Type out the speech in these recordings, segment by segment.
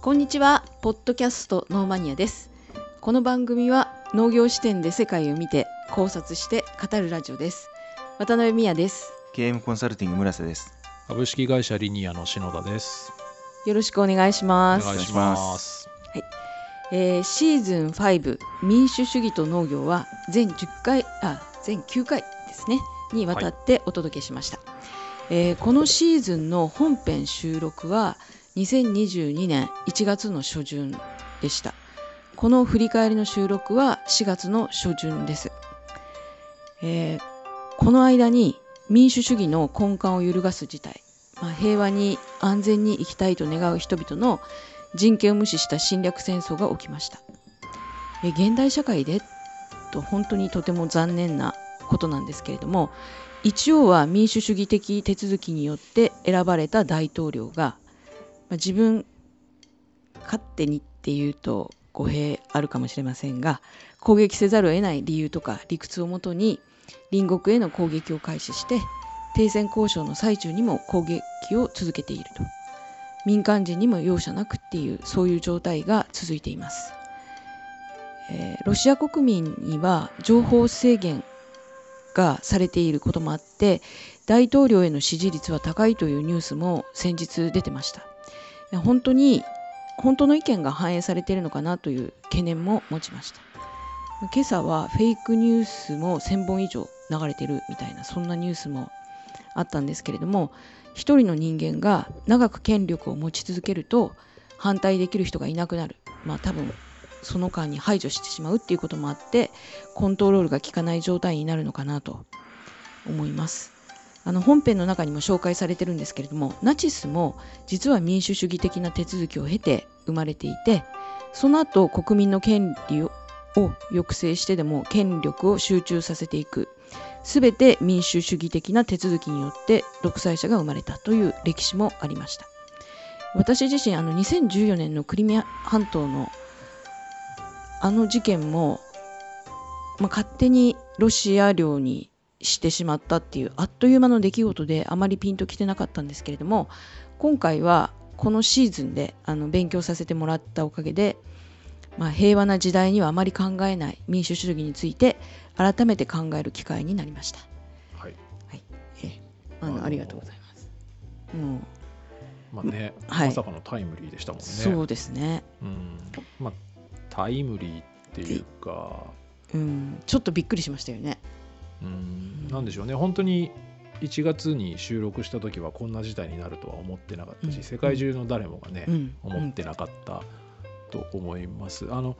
こんにちは、ポッドキャストノーマニアです。この番組は農業視点で世界を見て考察して語るラジオです。渡辺美也です。KM コンサルティング村瀬です。株式会社リニアの篠田です。よろしくお願いしおます。願いします。えーシーズン5民主主義と農業は全10回あ全9回ですねにわたってお届けしました、えーこのシーズンの本編収録は2022年1月の初旬でした。この振り返りの収録は4月の初旬です、えーこの間に民主主義の根幹を揺るがす事態、まあ、平和に安全に生きたいと願う人々の人権を無視した侵略戦争が起きました。え現代社会でと本当にとても残念なことなんですけれども一応は民主主義的手続きによって選ばれた大統領が、まあ自分勝手にっていうと語弊あるかもしれませんが攻撃せざるを得ない理由とか理屈をもとに隣国への攻撃を開始して停戦交渉の最中にも攻撃を続けていると。民間人にも容赦なくっていうそういう状態が続いています、えーロシア国民には情報制限がされていることもあって大統領への支持率は高いというニュースも先日出てました。本当に本当の意見が反映されているのかなという懸念も持ちました。今朝はフェイクニュースも1000本以上流れてるみたいなそんなニュースもあったんですけれども一人の人間が長く権力を持ち続けると反対できる人がいなくなる。まあ多分その間に排除してしまうっていうこともあってコントロールが効かない状態になるのかなと思います。あの本編の中にも紹介されてるんですけれどもナチスも実は民主主義的な手続きを経て生まれていてその後国民の権利をを抑制してでも権力を集中させていく。すべて民主主義的な手続きによって独裁者が生まれたという歴史もありました。私自身あの2014年のクリミア半島のあの事件も、まあ、勝手にロシア領にしてしまったっていうあっという間の出来事であまりピンときてなかったんですけれども今回はこのシーズンであの勉強させてもらったおかげで、まあ、平和な時代にはあまり考えない民主主義について改めて考える機会になりました。はい。えあのあのありがとうございます。もうまあね、はいまさかのタイムリーでしたもんね。そうですね、うん。まあタイムリーっていうか、うん、ちょっとびっくりしましたよね。うん、なんでしょうね。本当に1月に収録した時はこんな事態になるとは思ってなかったし、うん。世界中の誰もがね、うん、思ってなかったと思います。あの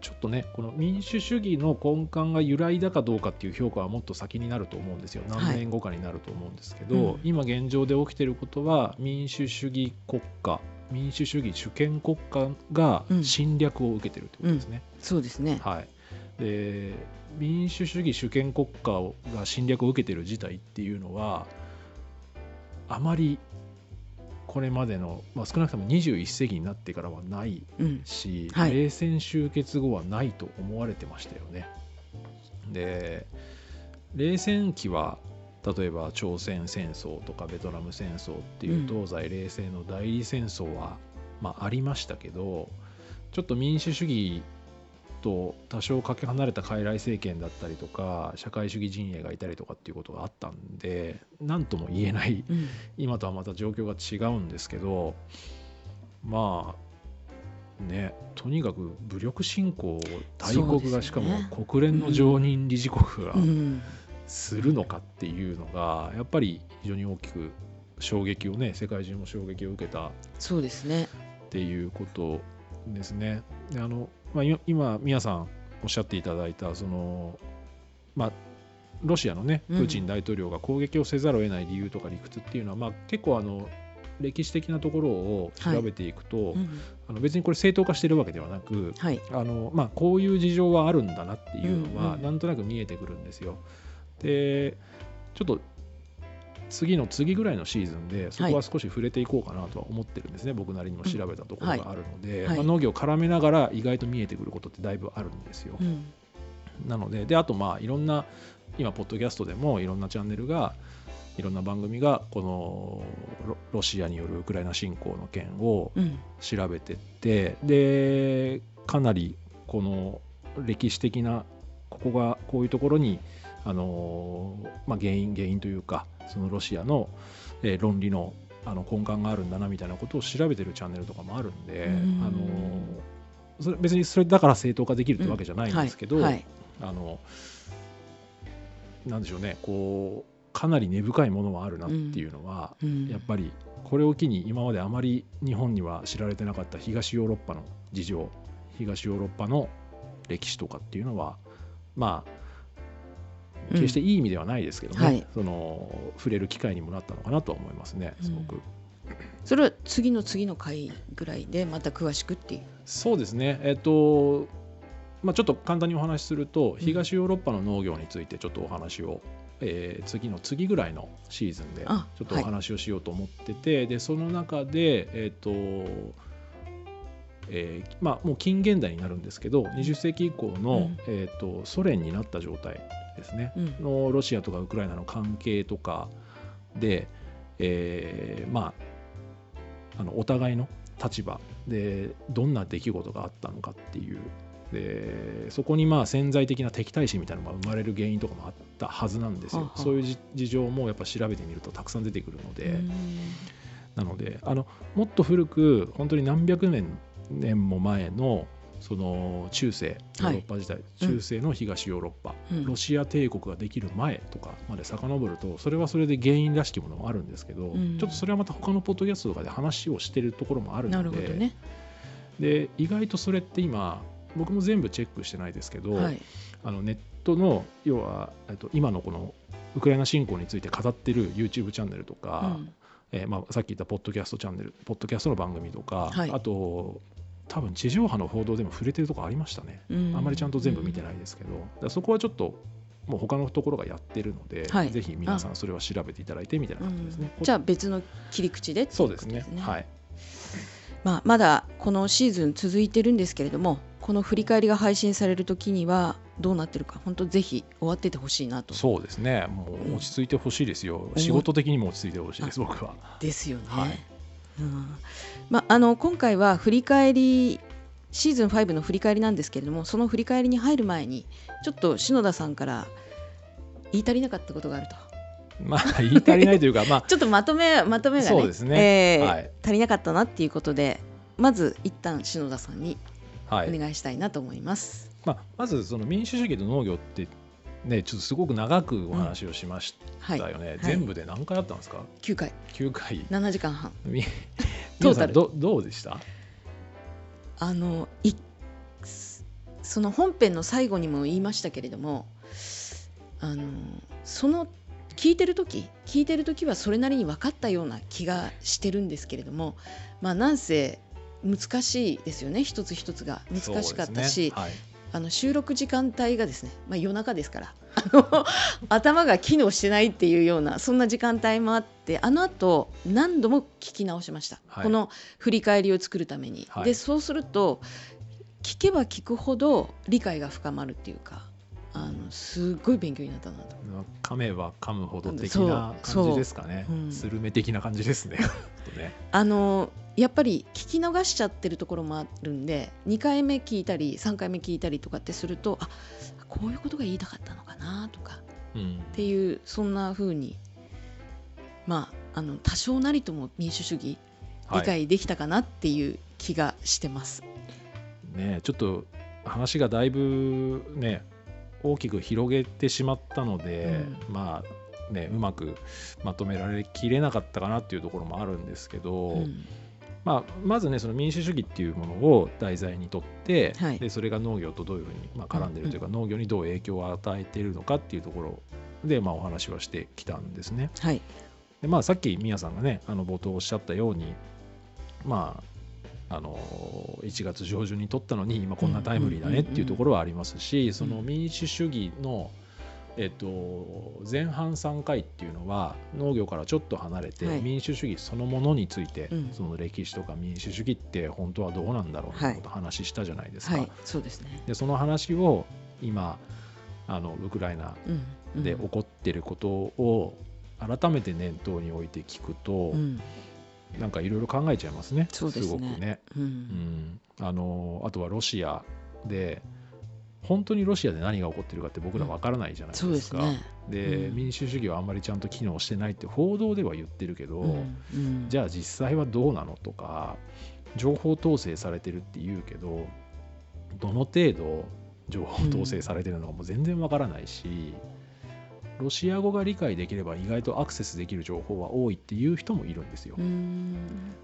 ちょっとねこの民主主義の根幹が揺らいだかどうかっていう評価はもっと先になると思うんですよ。何年後かになると思うんですけど、うん。今現状で起きてることは民主主義国家民主主義主権国家がうん。侵略を受けてるってことですね。そうですね。はい、で民主主義主権国家が侵略を受けてる事態っていうのはあまりこれまでの、まあ、少なくとも21世紀になってからはないうん、し、はい。冷戦終結後はないと思われてましたよね。で冷戦期は例えば朝鮮戦争とかベトナム戦争っていううん。東西冷戦の代理戦争は、まあ、ありましたけどちょっと民主主義と多少かけ離れた傀儡政権だったりとか社会主義陣営がいたりとかっていうことがあったんで何とも言えないうん、今とはまた状況が違うんですけどまあねとにかく武力侵攻を大国が、ねしかも国連の常任理事国がうん、するのかっていうのがやっぱり非常に大きく衝撃をね世界中も衝撃を受けたそうですね。っていうことですね。であのまあ、今今、宮さんおっしゃっていただいたその、まあ、ロシアのねプうんーチン大統領が攻撃をせざるを得ない理由とか理屈っていうのは、まあ、結構あの歴史的なところを調べていくと、うん、あの別にこれ正当化してるわけではなくはい。あの、まあ、こういう事情はあるんだなっていうのは、うんうんなんとなく見えてくるんですよ。でちょっと次の次ぐらいのシーズンでそこは少し触れていこうかなとは思ってるんですね、僕なりにも調べたところがあるので、はい。まあ、農業を絡めながら意外と見えてくることってだいぶあるんですよ。うん、なのでであとまあいろんな今ポッドキャストでもいろんなチャンネルがいろんな番組がこのロロシアによるウクライナ侵攻の件をうん。調べてってでかなりこの歴史的なここがこういうところにあの、まあ、原因原因というかそのロシアの、えー論理のあの根幹があるんだなみたいなことを調べてるチャンネルとかもあるんで、うん。あのそれ別にそれだから正当化できるってわけじゃないんですけど、はい。はい。あのなんでしょうねこうかなり根深いものはあるなっていうのは、うん。やっぱりこれを機に今まであまり日本には知られてなかった東ヨーロッパの事情東ヨーロッパの歴史とかっていうのはまあうん決していい意味ではないですけどね、はい。その触れる機会にもなったのかなとは思いますねすごく。それは次の次の回ぐらいでまた詳しくっていう？そうですね。えっとまあ、ちょっと簡単にお話しすると東ヨーロッパの農業についてちょっとお話を、えー次の次ぐらいのシーズンでちあょっとお話をしようと思ってて、でその中でえっ、とえーまあ、もう近現代になるんですけど20世紀以降の、うん。えー、とソ連になった状態ですね、うん。のロシアとかウクライナの関係とかで、えーまあ、あのお互いの立場でどんな出来事があったのかっていう。でそこにまあ潜在的な敵対心みたいなのが生まれる原因とかもあったはずなんですよ。そういうじ事情もやっぱ調べてみるとたくさん出てくるので、うん。なのであのもっと古く本当に何百年年も前のその中世ヨーロッパ時代、うん中世の東ヨーロッパ、うん。ロシア帝国ができる前とかまで遡るとそれはそれで原因らしきものもあるんですけど、うん。ちょっとそれはまた他のポッドキャストとかで話をしてるところもあるなのでね。で意外とそれって今僕も全部チェックしてないですけど、はい。あのネットの要はえっと今のこのウクライナ侵攻について語ってる YouTube チャンネルとか、うん。えーまあ、さっき言ったポッドキャストチャンネルポッドキャストの番組とか、はい。あと多分地上波の報道でも触れてるとこありましたね、うん。あんまりちゃんと全部見てないですけど、そこはちょっともう他のところがやってるので、はい。ぜひ皆さんそれは調べていただいてみたいな感じですね。うん。じゃあ別の切り口でっていそうですね。はい。まあ、まだこのシーズン続いてるんですけれどもこの振り返りが配信される時にはどうなってるか本当ぜひ終わっててほしいなと。そうですね。もう落ち着いてほしいですよ、仕事的にも落ち着いてほしいです僕は。ですよね。はい。うんまあ、あの今回は振り返りシーズン5の振り返りなんですけれどもその振り返りに入る前にちょっと篠田さんから言い足りなかったことがあると。まあ言い足りないというかまあ ちょっとまとめまとめがねそうですね。えーはい。足りなかったなっていうことでまず一旦篠田さんにはい。お願いしたいなと思います。まあ、まずその民主主義と農業ってねちょっとすごく長くお話をしましたはい、よね、はい。全部で何回あったんですか？9回。9回。7時間半。みトータル。どどうでした？あのいその本編の最後にも言いましたけれどもあのその聞いてる時聞いてる時はそれなりに分かったような気がしてるんですけれどもまあなんせ難しいですよね。一つ一つが難しかったし、ね。はいあの収録時間帯がですね、まあ、夜中ですからあの頭が機能してないっていうようなそんな時間帯もあってあのあと何度も聞き直しました、はい。この振り返りを作るために。はい。でそうすると聞けば聞くほど理解が深まるっていうかあのすっごい勉強になったなと。噛めば噛むほど的な感じですかね。そうう。ん。スルメ的な感じですね。ね。あのやっぱり聞き逃しちゃってるところもあるんで2回目聞いたり3回目聞いたりとかってするとあこういうことが言いたかったのかなとかうん。っていうそんな風にまああの多少なりとも民主主義理はい。解できたかなっていう気がしてます。ねちょっと話がだいぶね大きく広げてしまったので、まあねうまくまとめられきれなかったかなっていうところもあるんですけど、うん。まあ、まずねその民主主義っていうものを題材にとって、はい。でそれが農業とどういうふうに、まあ、絡んでるというか、農業にどう影響を与えているのかっていうところで、まあ、お話はしてきたんですね。はい。でまあ、さっき宮さんがねあの冒頭おっしゃったようにまああの1月上旬に取ったのに今こんなタイムリーだねっていうところはありますしその民主主義の、えっと、前半3回っていうのは農業からちょっと離れて、はい。民主主義そのものについて、うん。その歴史とか民主主義って本当はどうなんだろうみたいなこと話したじゃないですか。はい。そうですね。でその話を今あのウクライナで起こってることを、改めて念頭に置いて聞くと、うんなんかいろいろ考えちゃいますね。すね。ごくね。ううん。ん、あのあとはロシア。で本当にロシアで何が起こってるかって僕らわからないじゃないですか。そうですね。でうん。民主主義はあんまりちゃんと機能してないって報道では言ってるけど、じゃあ実際はどうなのとか情報統制されてるって言うけどどの程度情報統制されてるのかも全然わからないし、ロシア語が理解できれば意外とアクセスできる情報は多いっていう人もいるんですよ。うん。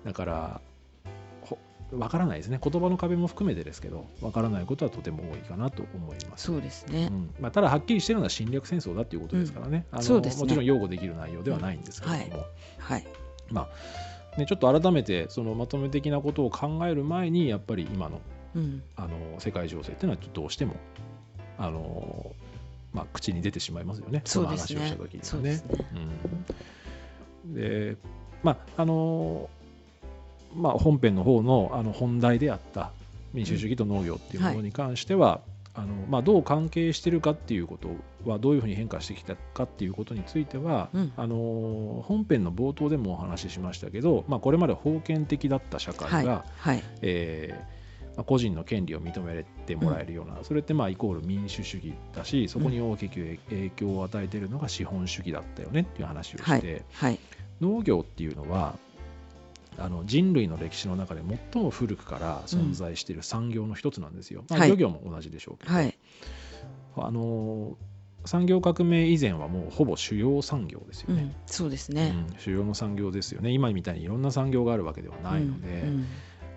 だからほわからないですね。言葉の壁も含めてですけどわからないことはとても多いかなと思います。そうですね。う。ん。まあ、ただはっきりしてるのは侵略戦争だっていうことですからね,、あのもちろん擁護できる内容ではないんですけれども、はい。ね、ちょっと改めてそのまとめ的なことを考える前にやっぱり今のうん。あの世界情勢っていうのはどうしてもあの、まあ、口に出てしまいますよねその話をした時にはねです。ね。うん、でまああのまあ、本編の方のあの本題であった民主主義と農業っていうものに関しては、あのまあ、どう関係してるかっていうことはどういうふうに変化してきたかっていうことについては、うんあの本編の冒頭でもお話ししましたけど、まあ、これまで封建的だった社会が、はい。はい。え個人の権利を認めてもらえるような、それってまあイコール民主主義だしそこに大きく影響を与えているのが資本主義だったよねっていう話をして、はい。はい。農業っていうのはあの人類の歴史の中で最も古くから存在している産業の一つなんですよ。まあ、はい漁業も同じでしょうけど、はい。あの産業革命以前はもうほぼ主要産業ですよね。うん。そうですね。うん主要の産業ですよね今みたいにいろんな産業があるわけではないので、うん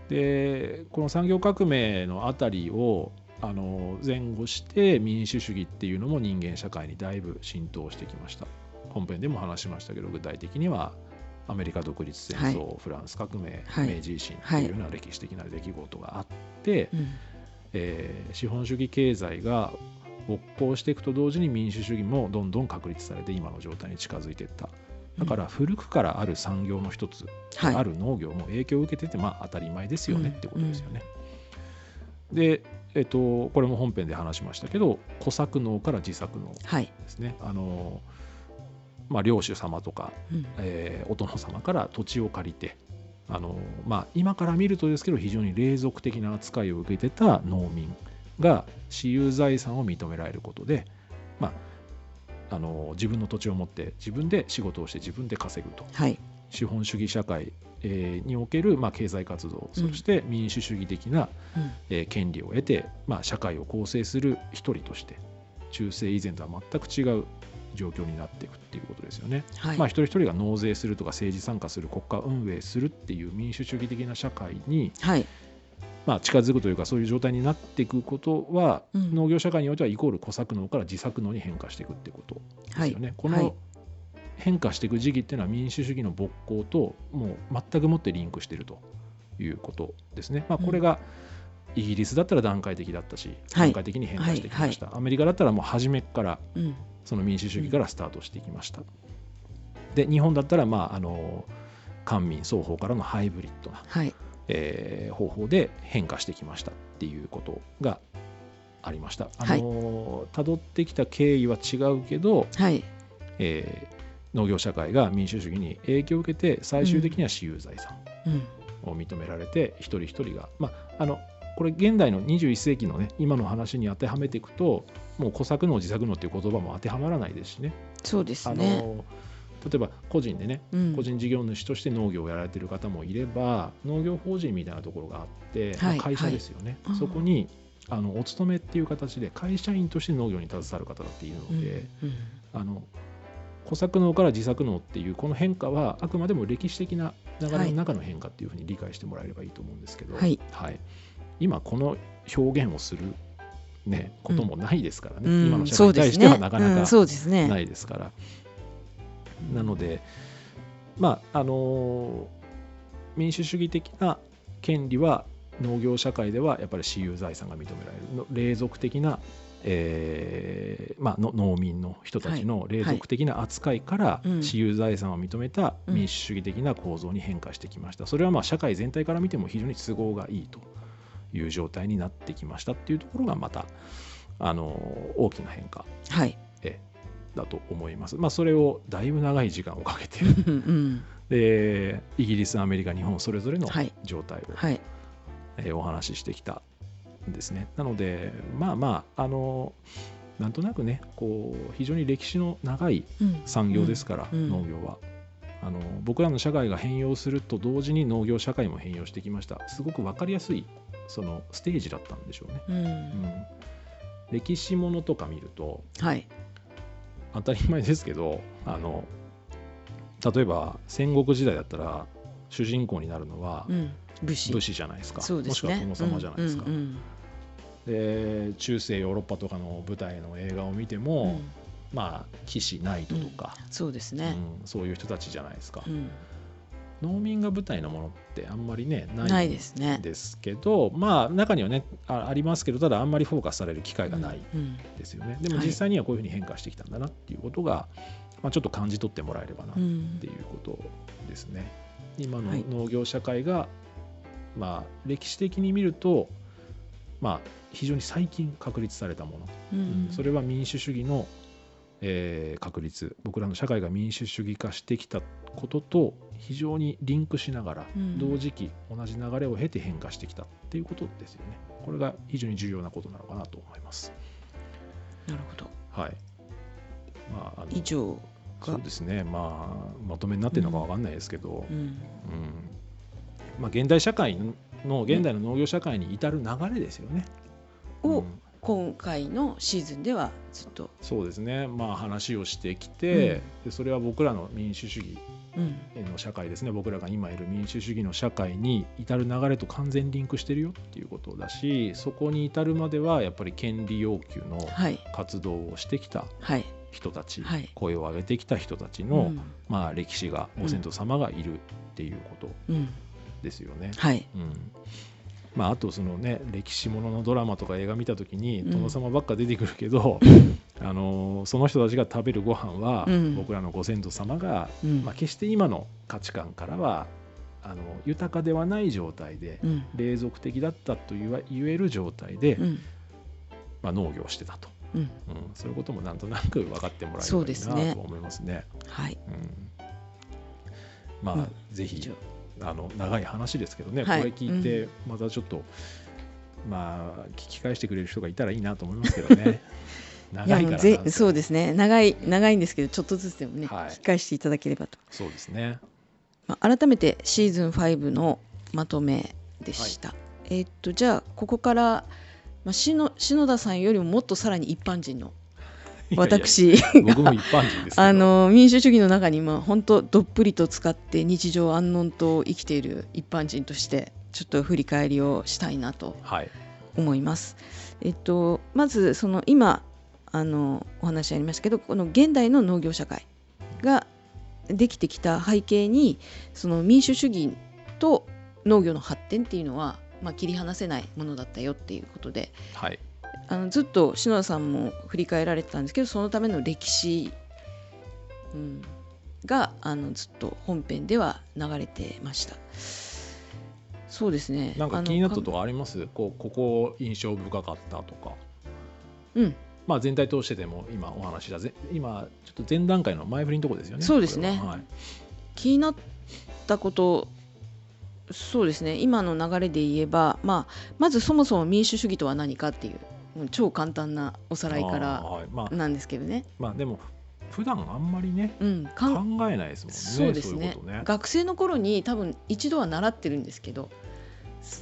でこの産業革命のあたりをあの前後して民主主義っていうのも人間社会にだいぶ浸透してきました。本編でも話しましたけど具体的にはアメリカ独立戦争、フランス革命、はい。明治維新っていうような歴史的な出来事があって、うん。えー資本主義経済が勃興していくと同時に民主主義もどんどん確立されて今の状態に近づいていっただから古くからある産業の一つはい。ある農業も影響を受けてて、まあ、当たり前ですよねうんってことですよね。で、えっと、これも本編で話しましたけど小作農から自作農はい。ですね。あのまあ、領主様とか、うんえーお殿様から土地を借りてあの、まあ、今から見るとですけど非常に隷属的な扱いを受けてた農民が私有財産を認められることで、まあ、あの自分の土地を持って自分で仕事をして自分で稼ぐとはい。資本主義社会、えーにおける、まあ、経済活動うんそして民主主義的な、うんえー権利を得て、まあ、社会を構成する一人として中世以前とは全く違う状況になっていくっていうことですよね。はい。まあ、一人一人が納税するとか政治参加する国家運営するっていう民主主義的な社会に、はい。まあ、近づくというかそういう状態になっていくことは、うん農業社会においてはイコール小作農から自作農に変化していくってことですよね。こはいの変化していく時期っていうのは民主主義の勃興ともう全くもってリンクしているということですね。まあ、これがイギリスだったら段階的だったし、はい段階的に変化してきました、アメリカだったらもう初めからうん。その民主主義からスタートしていきました。で日本だったらまああの官民双方からのハイブリッドな、はい。えー方法で変化してきましたっていうことがありました。あの辿ってきた経緯は違うけど、はい。えー農業社会が民主主義に影響を受けて最終的には私有財産うん。を認められて、一人一人がまああのこれ現代の21世紀のね今の話に当てはめていくともう小作農自作農っていう言葉も当てはまらないですしね。そうですあね。の例えば個人でねうん。個人事業主として農業をやられてる方もいれば農業法人みたいなところがあって、まあはい。会社ですよね、はいそこにあのお勤めっていう形で会社員として農業に携わる方だっているうんので、うんあの小作農から自作農っていうこの変化はあくまでも歴史的な流れの中の変化っていうふうに理解してもらえればいいと思うんですけど、はい。今この表現をする、ね、こともないですからね、うん。今の社会に対してはなかなうん。か。ないですから。なので、まああの民主主義的な権利は農業社会ではやっぱり私有財産が認められる。の隷属的な、えーまあ、の農民の人たちの隷属的な扱いからうん。私有財産を認めたうん。民主主義的な構造に変化してきました。それはまあ社会全体から見ても非常に都合がいいという状態になってきましたっていうところがまたあの大きな変化。はい。だと思います。まあ、それをだいぶ長い時間をかけて。うんうん。でイギリスアメリカ日本それぞれのはい。状態を、はい。えーお話ししてきたんですね。なのでまあまああのなんとなくねこう非常に歴史の長いうん。産業ですから、うん。農業は。あの僕らの社会が変容すると同時に農業社会も変容してきました。すごく分かりやすいそのステージだったんでしょうね、うん。うん、歴史ものとか見るとはい当たり前ですけどあの例えば戦国時代だったら主人公になるのはうん。武士。武士じゃないですか、ね。もしくは殿様じゃないですか、うんうんで中世ヨーロッパとかの舞台の映画を見てうん。も、まあ騎士ナイトとか、そうですうんねそういう人たちじゃないですか、うん農民が舞台のものってあんまりねないないですねですけどまあ中にはねあありますけどただあんまりフォーカスされる機会がないうんですよね、でもはい。実際にはこういうふうに変化してきたんだなっていうことが、まあ、ちょっと感じ取ってもらえればなっうんていうことですね。今のはい。農業社会が、まあ、歴史的に見ると、まあ、非常に最近確立されたもの、うん。うん。それは民主主義の、えー確立。僕らの社会が民主主義化してきたことと非常にリンクしながら、うん。同時期同じ流れを経て変化してきたっていうことですよね。これが非常に重要なことなのかなと思います。なるほど。はい。まあ、あの以上そうですね、まあ、まとめになってるのかわかんないですけど、うん。うん。まあ、現代社会の現代の農業社会に至る流れですよね。をうん。今回のシーズンではずっと。そうですね、まあ、話をしてきて、でそれは僕らの民主主義うんの社会ですね。僕らが今いる民主主義の社会に至る流れと完全にリンクしてるよっていうことだしそこに至るまではやっぱり権利要求のはい。活動をしてきたはい。人たち、はい。声を上げてきた人たちうの、ん。まあ、歴史がご先祖様がいるっていうことうん。ですよね。はい。うんまあ、あとそのね歴史もののドラマとか映画見た時にうん。殿様ばっか出てくるけど、あのその人たちが食べるご飯は、うん。僕らのご先祖様が、うん。まあ、決して今の価値観からはあの豊かではない状態で、うん。霊俗的だったと言える状態で、うん。まあ、農業をしてたと、うん。うん、そういうこともなんとなく分かってもらえればいいなと思いますね。はいうん。まあ、うん。ぜひあの長い話ですけどね、はい。これ聞いてまたちょっと、まあ聞き返してくれる人がいたらいいなと思いますけどね。い 長いからぜそうですね。長い長いんですけどちょっとずつでもね、はい。聞き返していただければと、そうですね。まあ、改めてシーズン5のまとめでした、えーっとじゃあここから、まあ、篠篠田さんよりももっとさらに一般人の私いやいや。僕も一般人ですけど。あの民主主義の中にまあ本当どっぷりと使って日常安穏と生きている一般人としてちょっと振り返りをしたいなとはい。思います。えっと、まずその今あのお話ありましたけどこの現代の農業社会ができてきた背景にその民主主義と農業の発展っていうのは、まあ、切り離せないものだったよっていうことではいあのずっと篠田さんも振り返られてたんですけどそのための歴史、うん、があのずっと本編では流れてました。そうですね。なんか気になったとこあります？こうここ印象深かったとか。うん。まあ全体通してでも今お話ししたぜ今ちょっと前段階の前振りのところですよね。そうですね。は。はい。気になったことそうですね。今の流れで言えば、まあ、まずそもそも民主主義とは何かっていう超簡単なおさらいからはい。まあなんですけどね、まあでも普段あんまりねうん、か考んえないですもんねそうですね。そうね。学生の頃に多分一度は習ってるんですけど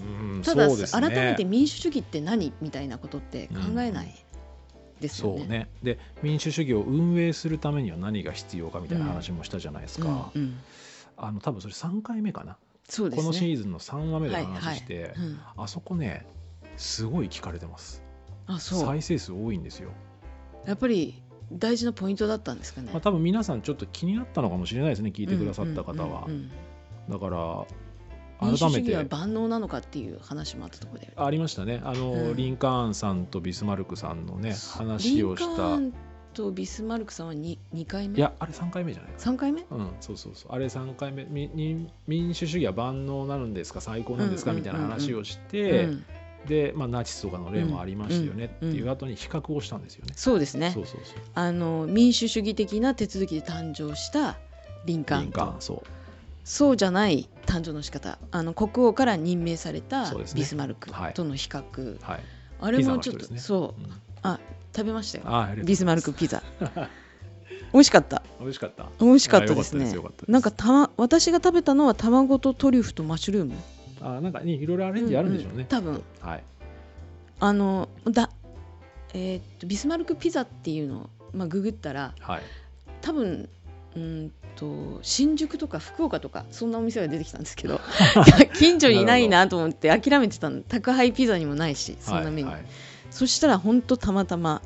うんただ、ね。改めて民主主義って何みたいなことって考えないですよね。そうね。で民主主義を運営するためには何が必要かみたいな話もしたじゃないですか、うんうん。あの多分それ3回目かな、そうですね。このシーズンの3話目ではい話して、うん。あそこねすごい聞かれてますあそう。再生数多いんですよ、やっぱり大事なポイントだったんですかね。まあ、多分皆さんちょっと気になったのかもしれないですね聞いてくださった方は、だから民主主改めて。義は万能なのかっていう話もあったところで。ありましたね。あの、うん。リンカーンさんとビスマルクさんのね話をしリンカたーンとビスマルクさんは 2, 2回目？いやあれ3回目じゃないかな。3回目？うん、そうそうそう。あれ3回目。民主主義は万能なんですか？最高なんですか、みたいな話をして、うんで、まあ、ナチスとかの例もありましたよねうんっていう後に比較をしたんですよね。そうですね。そうそうそう。あの民主主義的な手続きで誕生したリンカーンとリンカーンそう。そうじゃない誕生の仕方。あの国王から任命されたビスマルクはい。との比較、はい。あれもちょっと、ね。そう。うん。あ食べましたよ。ビスマルクピザ。美味しかった。美味しかった。美味しかったですあねなんかたま私が食べたのは卵とトリュフとマッシュルームあなんかねいろいろアレンジあるんでしょうね、んん多分はい。あのだえーっとビスマルクピザっていうのを、まあ、ググったらはい。多分うんと新宿とか福岡とかそんなお店が出てきたんですけど 近所にいないなと思って諦めてたの。宅配ピザにもないしそんなメニュー、はいはいそしたら本当たまたま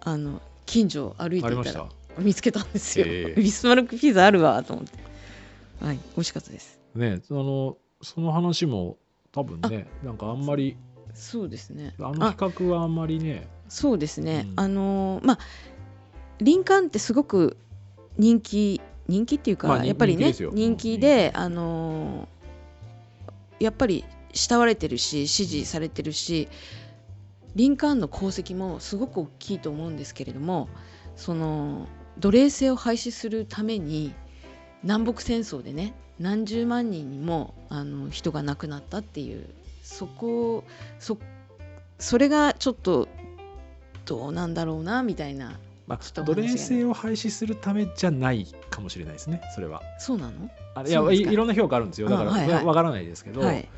あの近所を歩いていたら見つけたんですよ、へえ。ビスマルクピザあるわと思って。はい美味しかったです。ねあのその話も多分ねなんかあんまりそうですね。あの比較はあんまりねそうですね、うん。あのーまあリンカーンってすごく人気人気っていうか、まあ人やっぱりね人気であのーやっぱり慕われてるし支持されてるしリンカーンの功績もすごく大きいと思うんですけれどもその奴隷制を廃止するために南北戦争でね何十万人にもあの人が亡くなったっていうそこそそれがちょっとどうなんだろうなみたいな。まあ、奴隷制を廃止するためじゃないかもしれないですねそれは。そうなの？あいやいいろんな評価あるんですよ。だからあはいはい。わわからないですけど、はい、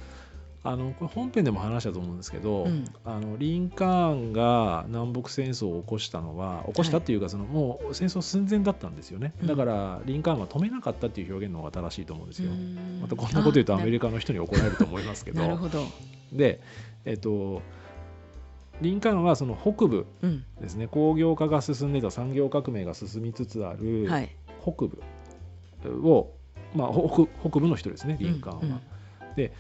あのこれ本編でも話したと思うんですけど、うん。あのリンカーンが南北戦争を起こしたのは起こしたっていうか、そのもう戦争寸前だったんですよね、うんだからリンカーンは止めなかったっていう表現の方が正しいと思うんですよ、うん。またこんなこと言うとあアメリカの人に怒られると思いますけど。なるほど、でえっとリンカーンはその北部うん。ですね工業化が進んでた産業革命が進みつつあるはい。北部を、まあ、北北部の人ですねリンカーンは。うん。で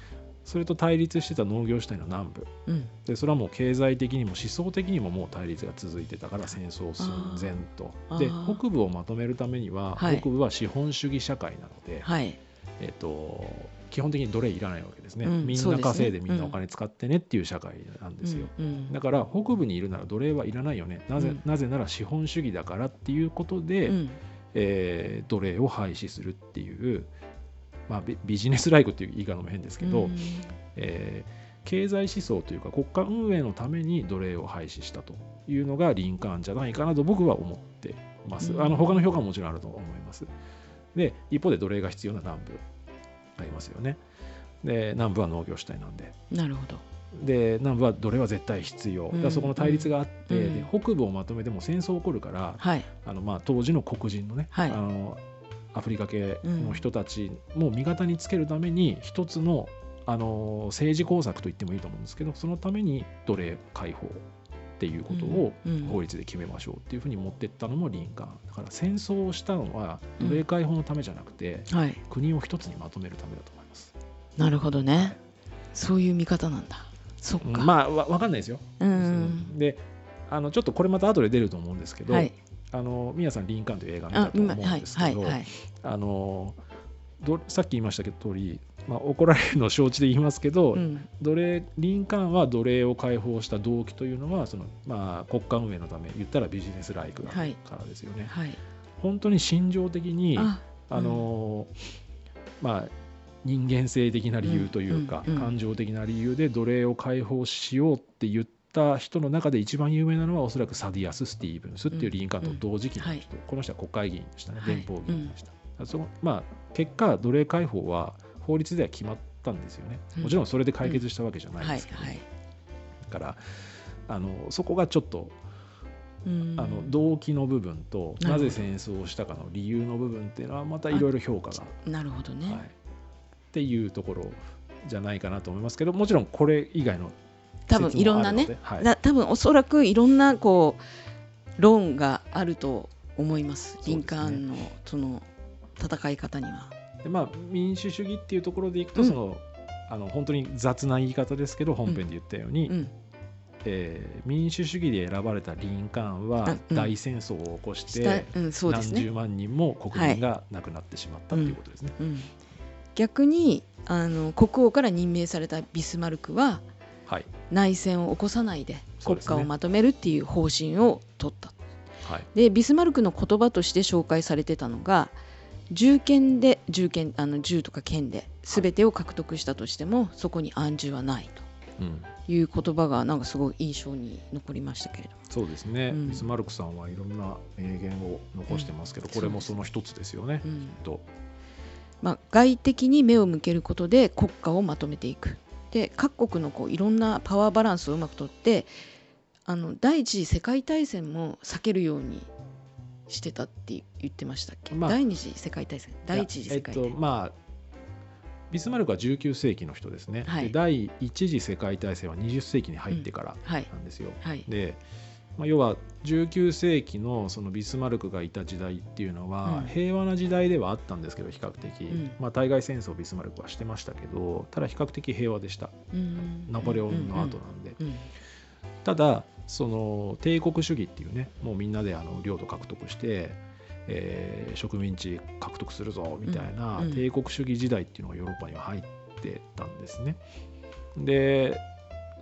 それと対立してた農業主体の南部。うん。でそれはもう経済的にも思想的にももう対立が続いてたから戦争寸前と。で北部をまとめるためには、はい。北部は資本主義社会なので、はい。えっと基本的に奴隷いらないわけですね、うんみんな稼いでみんなお金使ってねっていう社会なんですよ、うんうん。だから北部にいるなら奴隷はいらないよね。なぜ,、うん。なぜなら資本主義だからっていうことで、うん。えー奴隷を廃止するっていう、まあ、ビビジネスライクっていう言い方も変ですけど、うんえー経済思想というか国家運営のために奴隷を廃止したというのがリンカーンじゃないかなと僕は思ってます。うんあの他の評価ももちろんあると思います。で一方で奴隷が必要な南部ありますよね。で南部は農業主体なんで。なるほどで南部は奴隷は絶対必要、だからそこの対立があって、うんで北部をまとめても戦争起こるから、はいあのまあ当時の黒人のね、はいあのアフリカ系の人たちも味方につけるために一つのあの政治工作と言ってもいいと思うんですけどそのために奴隷解放っていうことをうんうん法律で決めましょうっていうふうに持ってったのもリンカーンだから戦争をしたのは奴隷解放のためじゃなくて、はい。国を一つにまとめるためだと思います。なるほどね。そういう見方なんだ。そっか。まあわ分かんないですよ。うんであのちょっとこれまた後で出ると思うんですけど、はいあの宮さんリンカーンという映画見たあと思うんですけど、はいはい。あのどさっき言いましたけど通り、まあ、怒られるのを承知で言いますけど、うん。奴隷リンカーンは奴隷を解放した動機というのはその、まあ、国家運営のため言ったらビジネスライクだはい。からですよね。はい。本当に心情的にああの、まあ、人間性的な理由というか、うんうんうん。感情的な理由で奴隷を解放しようって言った人の中で一番有名なのはおそらくサディアス・スティーブンスっていうリンカーンと同時期の人、うん。はいこの人は国会議員でしたね。はい。連邦議員でした、そのまあ、結果奴隷解放は法律では決まったんですよね。うん。もちろんそれで解決したわけじゃないはいですけど、はいだからあのそこがちょっとうん。あの動機の部分となぜ戦争をしたかの理由の部分っていうのはまたいろいろ評価が、なるほどね、はい、っていうところじゃないかなと思いますけどもちろんこれ以外の多分いろんなねはい。だ多分おそらくいろんなこう論があると思います。リンカーンのその戦い方には。でまあ、民主主義っていうところでいくと、うん。そのあの本当に雑な言い方ですけど本編で言ったように、うん、えー民主主義で選ばれたリンカーンはうん。大戦争を起こして、うん、そうですね。何十。万人も国民が亡くなってしまったっていうことですね。うん、逆にあの国王から任命されたビスマルクははい内戦を起こさないで国家をまとめるっていう方針を取った。はい。でビスマルクの言葉として紹介されてたのが銃剣で銃剣あの銃とか剣で全てを獲得したとしても、そこに暗示はないうん、という言葉がなんかすごい印象に残りましたけれどそうですね、うん。ビスマルクさんはいろんな名言を残してますけど、うん。これもその一つですよね。うん。と。まあ、外的に目を向けることで国家をまとめていくで各国のこういろんなパワーバランスをうまくとってあの第一次世界大戦も避けるようにしてたって言ってましたっけ、まあ第二次世界大戦？第一次世界大戦、えっとまあビスマルクは19世紀の人ですね、はい。で第一次世界大戦は20世紀に入ってからはい。なんですよ。はい。で、まあ、要は19世紀のそのビスマルクがいた時代っていうのはうん。平和な時代ではあったんですけど比較的、ん。まあ、対外戦争をビスマルクはしてましたけどただ比較的平和でした。うんナポレオンの後なんで、うんただその帝国主義っていうねもうみんなであの領土獲得して、えー植民地獲得するぞみたいな帝国主義時代っていうのがヨーロッパには入ってたんですね。で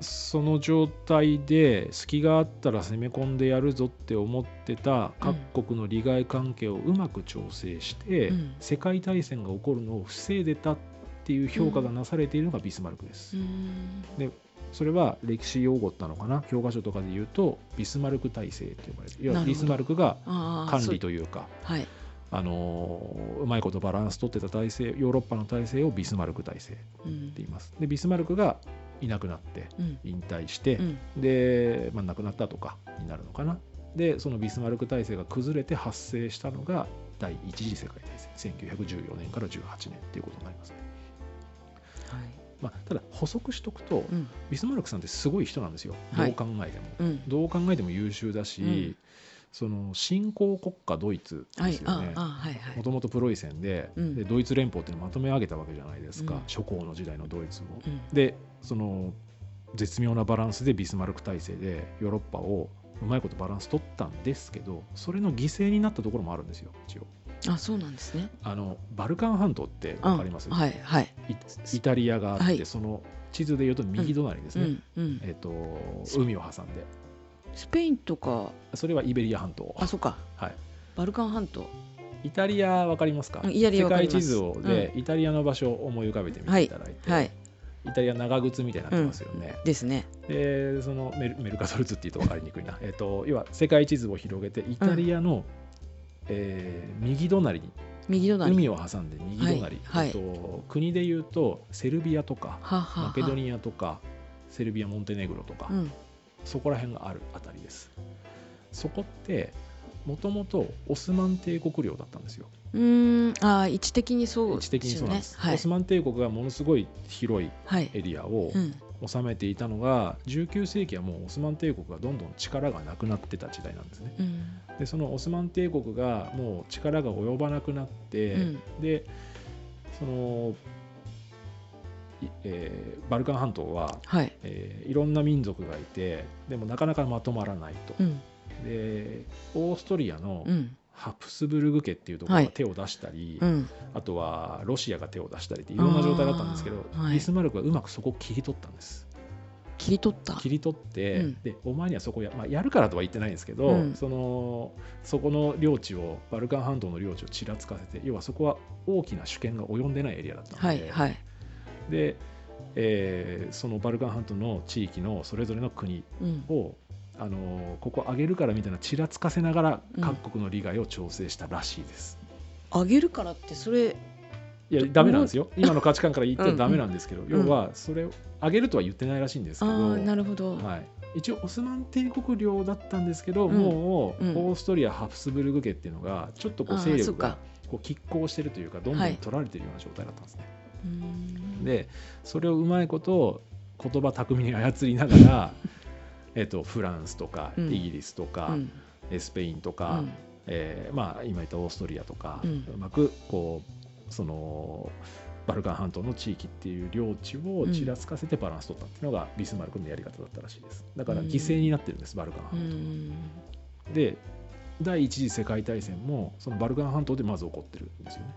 その状態で隙があったら攻め込んでやるぞって思ってた各国の利害関係をうまく調整して、うん。世界大戦が起こるのを防いでたっていう評価がなされているのがビスマルクです。うん。それは歴史用語なのかな？教科書とかで言うとビスマルク体制って呼ばれているビスマルクが管理というかはい。あのーうまいことバランス取ってた体制ヨーロッパの体制をビスマルク体制ってうん言います。でビスマルクがいなくなってうん。引退して、うん。で、まあ、亡くなったとかになるのかな。でそのビスマルク体制が崩れて発生したのが第一次世界大戦1914年から18年っていうことになりますね、はい。まあ、ただ補足しとくと、うん。ビスマルクさんってすごい人なんですよ。どはい。う考えても、うん。どう考えても優秀だし、うんその新興国家ドイツですよね。もともとプロイセンで,、うん。でドイツ連邦っていうのをまとめ上げたわけじゃないですか、うん諸侯の時代のドイツを。うん。でその絶妙なバランスでビスマルク体制でヨーロッパをうまいことバランス取ったんですけどそれの犠牲になったところもあるんですよ一応。あそうなんですね。あのバルカン半島って分かります、あはいはい。イイタリアがあって、はい。その地図でいうと右隣ですね、えっと海を挟んでスペインとか。それはイベリア半島。あそうか。はい。バルカン半島。イタリアわかりますか？うんイタリア世界地図をで、イタリアの場所を思い浮かべてみていただいて、はい。イタリア長靴みたいになってますよね、ですね。でそのメルメルカトル図っていうと分かりにくいな、えっと要は世界地図を広げてイタリアの、えー右隣。に右隣。海を挟んで右隣、はい。はい。えっと、国でいうとセルビアとかははは。マケドニアとかセルビアモンテネグロとか、うんそこら辺があるあたりです。そこってもともとオスマン帝国領だったんですよ。うーん。あー位置的にそう位置的にそうなんです、はい。オスマン帝国がものすごい広いはい。エリアをうん。治めていたのが19世紀はもうオスマン帝国がどんどん力がなくなってた時代なんですね。うん。でそのオスマン帝国がもう力が及ばなくなって、うん。でその、いえーバルカン半島は、はい。えーいろんな民族がいてでもなかなかまとまらないと、うん。でオーストリアのうん。ハプスブルグ家っていうところはい。が手を出したり、うん。あとはロシアが手を出したりっていろんな状態だったんですけど、ビスマルクはうまくそこを切り取ったんです。切り取った？切り取って、うん。でお前にはそこや,、まあ、やるからとは言ってないんですけど、うん。そのそこの領地をバルカン半島の領地をちらつかせて要はそこは大きな主権が及んでないエリアだったので,、はいはいでえーそのバルカン半島の地域のそれぞれの国うん。をあのここ上げるからみたいなちらつかせながらうん。各国の利害を調整したらしいです。あげるからってそれいやダメなんですよ。今の価値観から言ってはダメなんですけど、ん。要はそれを上げるとは言ってないらしいんですけあど、あなるほど。はい、一応オスマン帝国領だったんですけど、うん。もううん。オーストリアハプスブルグ家っていうのがちょっとこう勢力がこう拮抗してるというかどんどんはい。取られてるような状態だったんですね。でそれをうまいこと言葉巧みに操りながら えっとフランスとかうん。イギリスとか、うん。えスペインとうか、ん。えーまあ、今言ったオーストリアとか、ううんまくこうそのバルカン半島の地域っていう領地をちらつかせてバランス取ったっていうのがビスマルクのやり方だったらしいです。だから犠牲になってるんです、バルカン半島、ん。で第一次世界大戦もそのバルカン半島でまず起こってるんですよね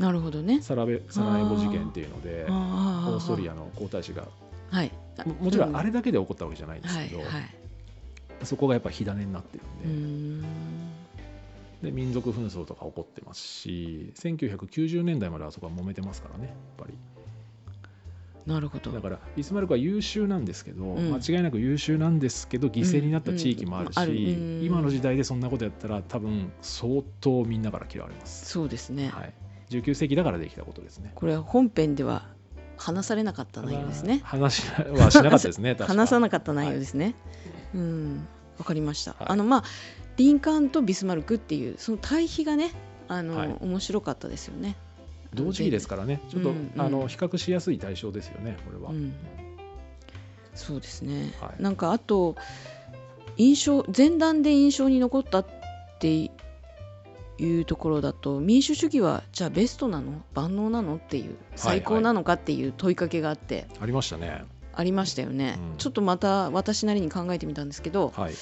なるほどね。サラベサラエボ事件っていうのでオあーストリアの皇太子がアはい。ももちろんあれだだけで起こったわけじゃないんですけど、はいはい。そこがやっぱ火種になってるんで,、ん。で民族紛争とか起こってますし1990年代まであそこは揉めてますからねやっぱり。なるほど。だからビスマルクは優秀なんですけど、うん。間違いなく優秀なんですけど犠牲になった地域もあるし、うんうん。今の時代でそんなことやったら多分相当みんなから嫌われます、そうですね、はい、19世紀だからできたことですね。これは本編では話されなかった内容ですね。話はしなかったですね話さなかった内容ですね、うん。わかりました、あのまあリンカーンとビスマルクっていうその対比がねあの、はい。面白かったですよね。同時期ですからね。ちょっと、うんうん。あの比較しやすい対象ですよねこれは、うん、そうですね、はい。なんかあと印象前段で印象に残ったっていうところだと民主主義はじゃあベストなの？万能なの？っていう最高なのかっていう問いかけがあって、ありましたね。ありましたよね、うん。ちょっとまた私なりに考えてみたんですけど、はい、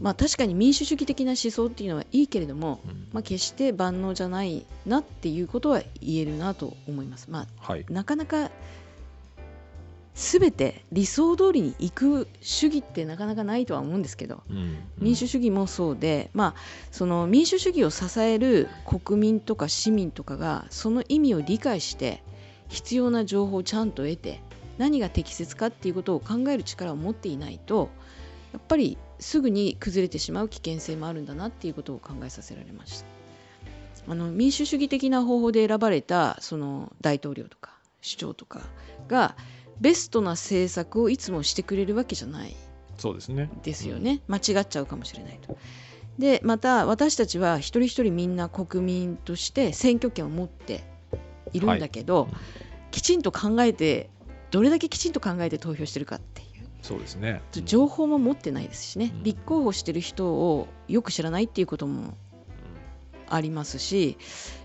まあ確かに民主主義的な思想っていうのはいいけれども、うん。まあ、決して万能じゃないなっていうことは言えるなと思います。まあはい。なかなか全て理想通りに行く主義ってなかなかないとは思うんですけどうん民主主義もそうで、まあ、その民主主義を支える国民とか市民とかがその意味を理解して必要な情報をちゃんと得て何が適切かっていうことを考える力を持っていないとやっぱりすぐに崩れてしまう危険性もあるんだなっていうことを考えさせられました。あの民主主義的な方法で選ばれたその大統領とか首長とかがベストな政策をいつもしてくれるわけじゃない。そうですね。ですよね、間違っちゃうかもしれないと。でまた私たちは一人一人みんな国民として選挙権を持っているんだけど、はい。きちんと考えてどれだけきちんと考えて投票してるかっていう。そうですね。情報も持ってないですしね、うん。立候補してる人をよく知らないっていうこともありますし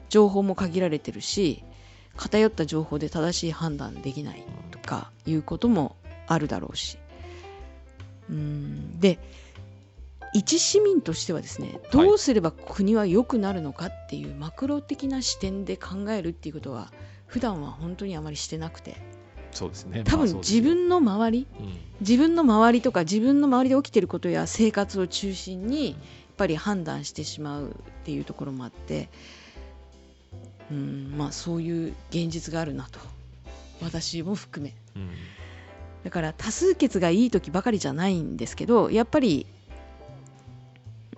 情報も限られてるし偏った情報で正しい判断できない。とかいうこともあるだろうし。うん。で一市民としてはですねどうすれば国は良くなるのかっていうマクロ的な視点で考えるっていうことは普段は本当にあまりしてなくて。そうですね。多分自分の周りうん。自分の周りとか自分の周りで起きていることや生活を中心にやっぱり判断してしまうっていうところもあって。うん。まあそういう現実があるなと私も含め。うん。だから多数決がいい時ばかりじゃないんですけどやっぱり、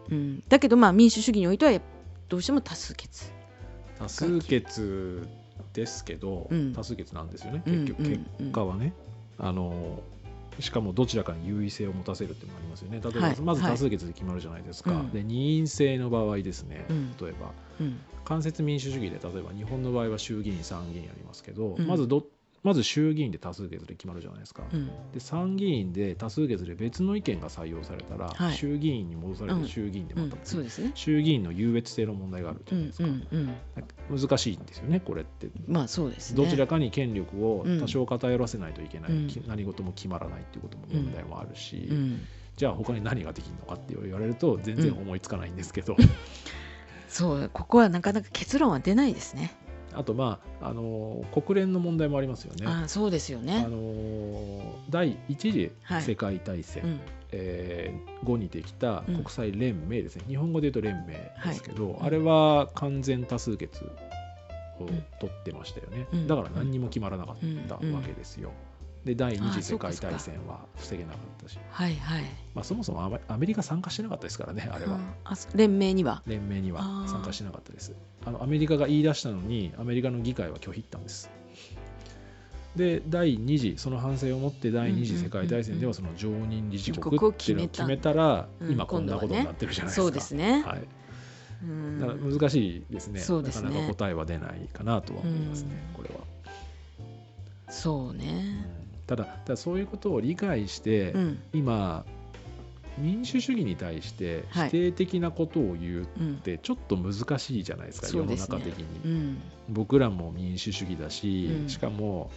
うん、だけどまあ民主主義においてはやどうしても多数決。多数決ですけど、うん。多数決なんですよね。うん結局、うんうん。結果はね。あのしかもどちらかに優位性を持たせるっていうのがありますよね。例えば、はいまずはい。多数決で決まるじゃないですか、うん。で二院制の場合ですね、うん。例えば。うん。間接民主主義で例えば日本の場合は衆議院参議院ありますけど、うん。まずどまず衆議院で多数決で決まるじゃないですか、うん。で参議院で多数決で別の意見が採用されたら、はい。衆議院に戻されうん。て衆議院でうん。また、そうですね。衆議院の優越性の問題があるじうんゃないですか、うんうん難しいんですよねこれって。まあそうですね。どちらかに権力をうん。多少偏らせないといけない、何事も決まらないっていうことも問題もあるし、うん。じゃあ他に何ができるのかって言われると全然思いつかないんですけど、そうここはなかなか結論は出ないですねあとまああの国連の問題もありますよね。あそうですよね。あの第一次世界大戦、うん。えー後にできた国際連盟ですね、日本語で言うと連盟ですけど、はいあれは完全多数決を取ってましたよね、うん。だから何にも決まらなかったわけですよ。で第二次世界大戦は防げなかったし、はいはい。まあ、そもそもアメリカ参加してなかったですからねあれは。あそ連盟には？連盟には参加してなかったです。あのアメリカが言い出したのにアメリカの議会は拒否ったんです。で第2次その反省をもって第2次世界大戦ではその常任理事国っていうのを決めた。らうん今こんなことになってるじゃないですか、そうですね、はい、うんだから難しいですね。ね。なかなか答えは出ないかなとは思いますね、うん。これは、そうねただただそういうことを理解して、うん。今民主主義に対してはい。否定的なことを言うっうん。てちょっと難しいじゃないですか、世のそうですね。中的に、うん。僕らも民主主義だし、うん。しかも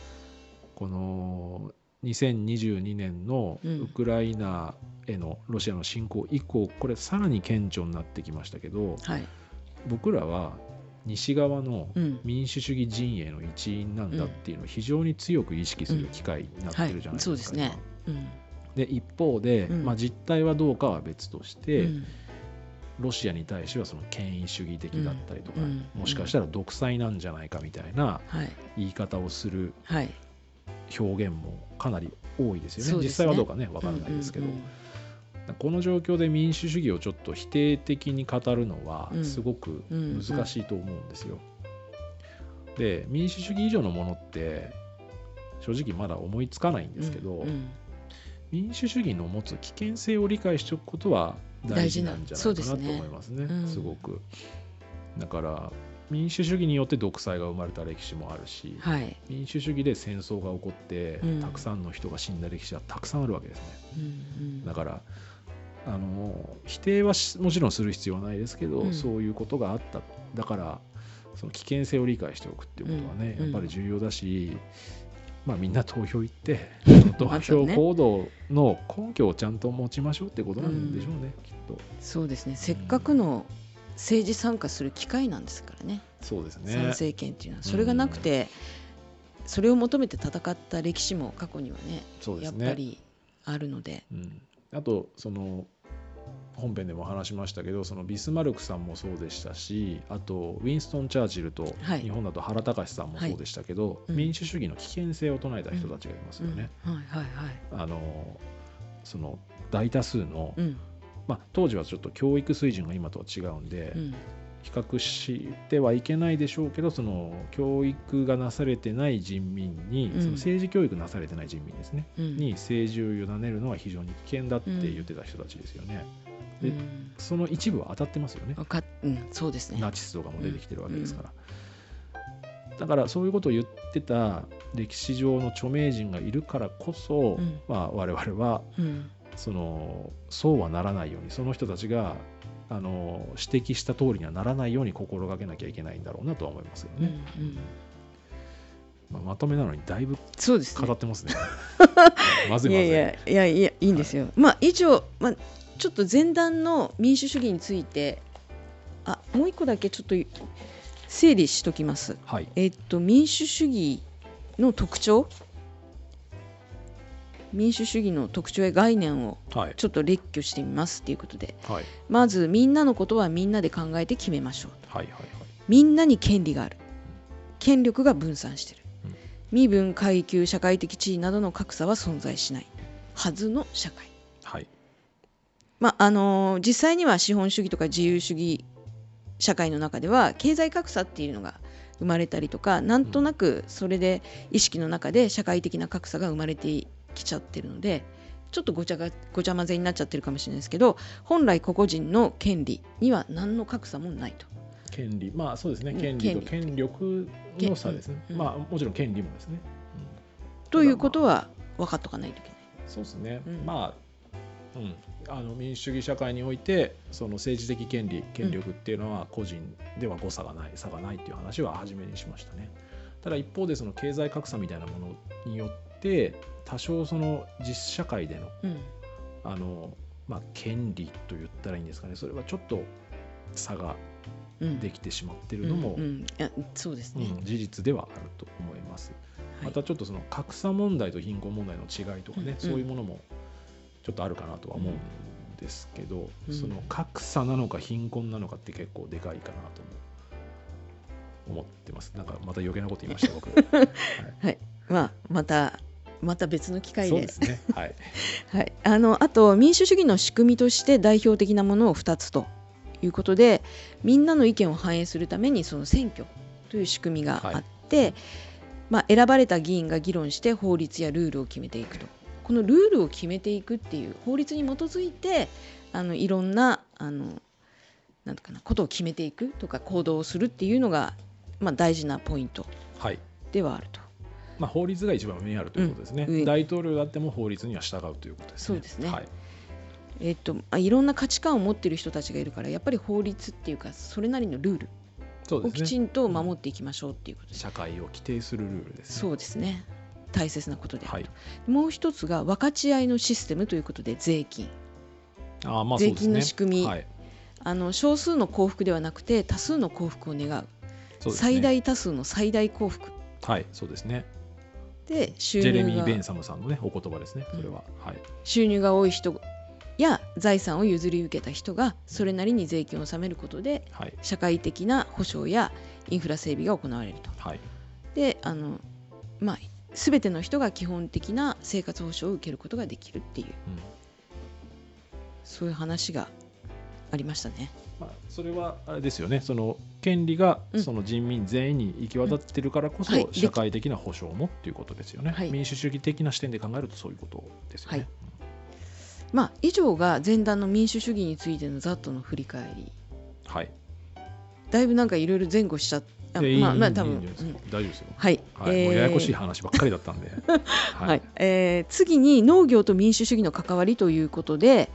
この2022年のうん。ウクライナへのロシアの侵攻以降これさらに顕著になってきましたけどはい。僕らは西側のうん。民主主義陣営の一員なんだっていうのを非常に強く意識する機会になってるじゃないですか、で一方で、うん。まあ、実態はどうかは別として、うん。ロシアに対してはその権威主義的だったりとか、うん。もしかしたら独裁なんじゃないかみたいなはい。言い方をするはい。表現もかなり多いですよね。実際はどうかね分からないですけど、この状況で民主主義をちょっと否定的に語るのはうん。すごくうん。難しいと思うんですよ。で民主主義以上のものって正直まだ思いつかないんですけど、うん。うん。民主主義の持つ危険性を理解しておくことは大事なんじゃないかなと思いますねうん。すごく。だから民主主義によって独裁が生まれた歴史もあるし、はい。民主主義で戦争が起こって、うん。たくさんの人が死んだ歴史はたくさんあるわけですね。うんうん。だからあの否定はしもちろんする必要はないですけど、うん。そういうことがあった。だからその危険性を理解しておくっていうことはね、うん。やっぱり重要だし、まあ、みんな投票行って 投ま票行動の根拠をちゃんと持ちましょうってことなんでしょうね、きっと。そうですね。せっかくの政治参加する機会なんですからね。そうですね。参政権っていうのは。それがなくてそれを求めて戦った歴史も過去にはねね。っぱりあるので。うん、あとその本編でも話しましたけどそのビスマルクさんもそうでしたしあとウィンストン・チャーチルとはい。日本だと原敬さんもそうでしたけど、うん。民主主義の危険性を唱えた人たちがいますよね。あのその大多数の、うん。まあ、当時はちょっと教育水準が今とは違うんで、うん。比較してはいけないでしょうけどその教育がなされてない人民に、うん。その政治教育なされてない人民ですね、うん。に政治を委ねるのは非常に危険だって言ってた人たちですよね。でうんその一部は当たってますよね。うんそうですねナチスとかも出てきてるわけですから。だからそういうことを言ってた歴史上の著名人がいるからこそ、うんまあ、我々はうんそのそうはならないようにその人たちがあの指摘した通りにはならないように心がけなきゃいけないんだろうなとは思いますようんうね。んまあ、まとめなのにだいぶそうですね語ってますね。まずいいまずい。やいやいやいやいいんですよ、まあ以上、まあ、ちょっと前段の民主主義についてあもう一個だけちょっと整理しときますはい。えっと民主主義の特徴？民主主義の特徴や概念をはい。ちょっと列挙してみますということではい。まずみんなのことはみんなで考えて決めましょうとはい。はい。みんなに権利がある権力が分散しているうん身分階級社会的地位などの格差は存在しないはずの社会はい。まああのー実際には資本主義とか自由主義社会の中では経済格差っていうのが生まれたりとかなんとなくそれで意識の中で社会的な格差が生まれてきちゃってるのでちょっとごちゃがごちゃ混ぜになっちゃってるかもしれないですけど本来個々人の権利には何の格差もないと。権利。まあそうですね。うん権利と権力の差ですね。うんまあもちろん権利もですね。うんということは分かっとかないといけない。そうですね、うんまあ、うん、あの民主主義社会においてその政治的権利権力っていうのは個人では誤差がない差がないっていう話は初めにしましたね。ただ一方でその経済格差みたいなものによって多少その実社会でのうん。あの、まあ、権利と言ったらいいんですかね。それはちょっと差がうん。できてしまってるのも、うんうん。いやそうですね。うん事実ではあると思います。はい。またちょっとその格差問題と貧困問題の違いとかね、うんそういうものもちょっとあるかなとは思うんですけど、うん。その格差なのか貧困なのかって結構でかいかなとも思ってます。なんかまた余計なこと言いました 僕。まあまたまた別の機会で。ですね。はい。はい、あのあと民主主義の仕組みとして代表的なものを2つということでみんなの意見を反映するためにその選挙という仕組みがあって、まあ、選ばれた議員が議論して法律やルールを決めていくとこのルールを決めていくっていう法律に基づいてあのいろんなあのなんかなことを決めていくとか行動をするっていうのが、まあ、大事なポイントはい。ではあると。まあ、法律が一番上にあるということですね、うん上。大統領であっても法律には従うということですね。そうですね。はい、えっとまあ、いろんな価値観を持っている人たちがいるからやっぱり法律っていうかそれなりのルールをきちんと守っていきましょうっていうことです。社会を規定するルールですね。そうですね大切なことであはい。ると、もう一つが分かち合いのシステムということで税金。あーまあね。税金の仕組み。はい。あの少数の幸福ではなくて多数の幸福を願う。そうですね。最大多数の最大幸福。はいそうですね。で収ジェレミー・ベンサムさんのねお言葉ですねそれは、はい。収入が多い人や財産を譲り受けた人がそれなりに税金を納めることではい。社会的な保障やインフラ整備が行われると。はい。であのまあ全ての人が基本的な生活保障を受けることができるっていう。うん。そういう話がありましたね。まあ、それはあれですよね。その権利がうん。その人民全員に行き渡ってるからこそ、社会的な保障もっていうことですよね、はい。民主主義的な視点で考えるとそういうことですよね、はい。まあ以上が前段の民主主義についてのざっとの振り返り。はい。だいぶなんかいろいろ前後しちゃあまあまあいい多分大丈夫ですよ、はい、はい。もうややこしい話ばっかりだったんで、ははい。えー次に農業と民主主義の関わりということで、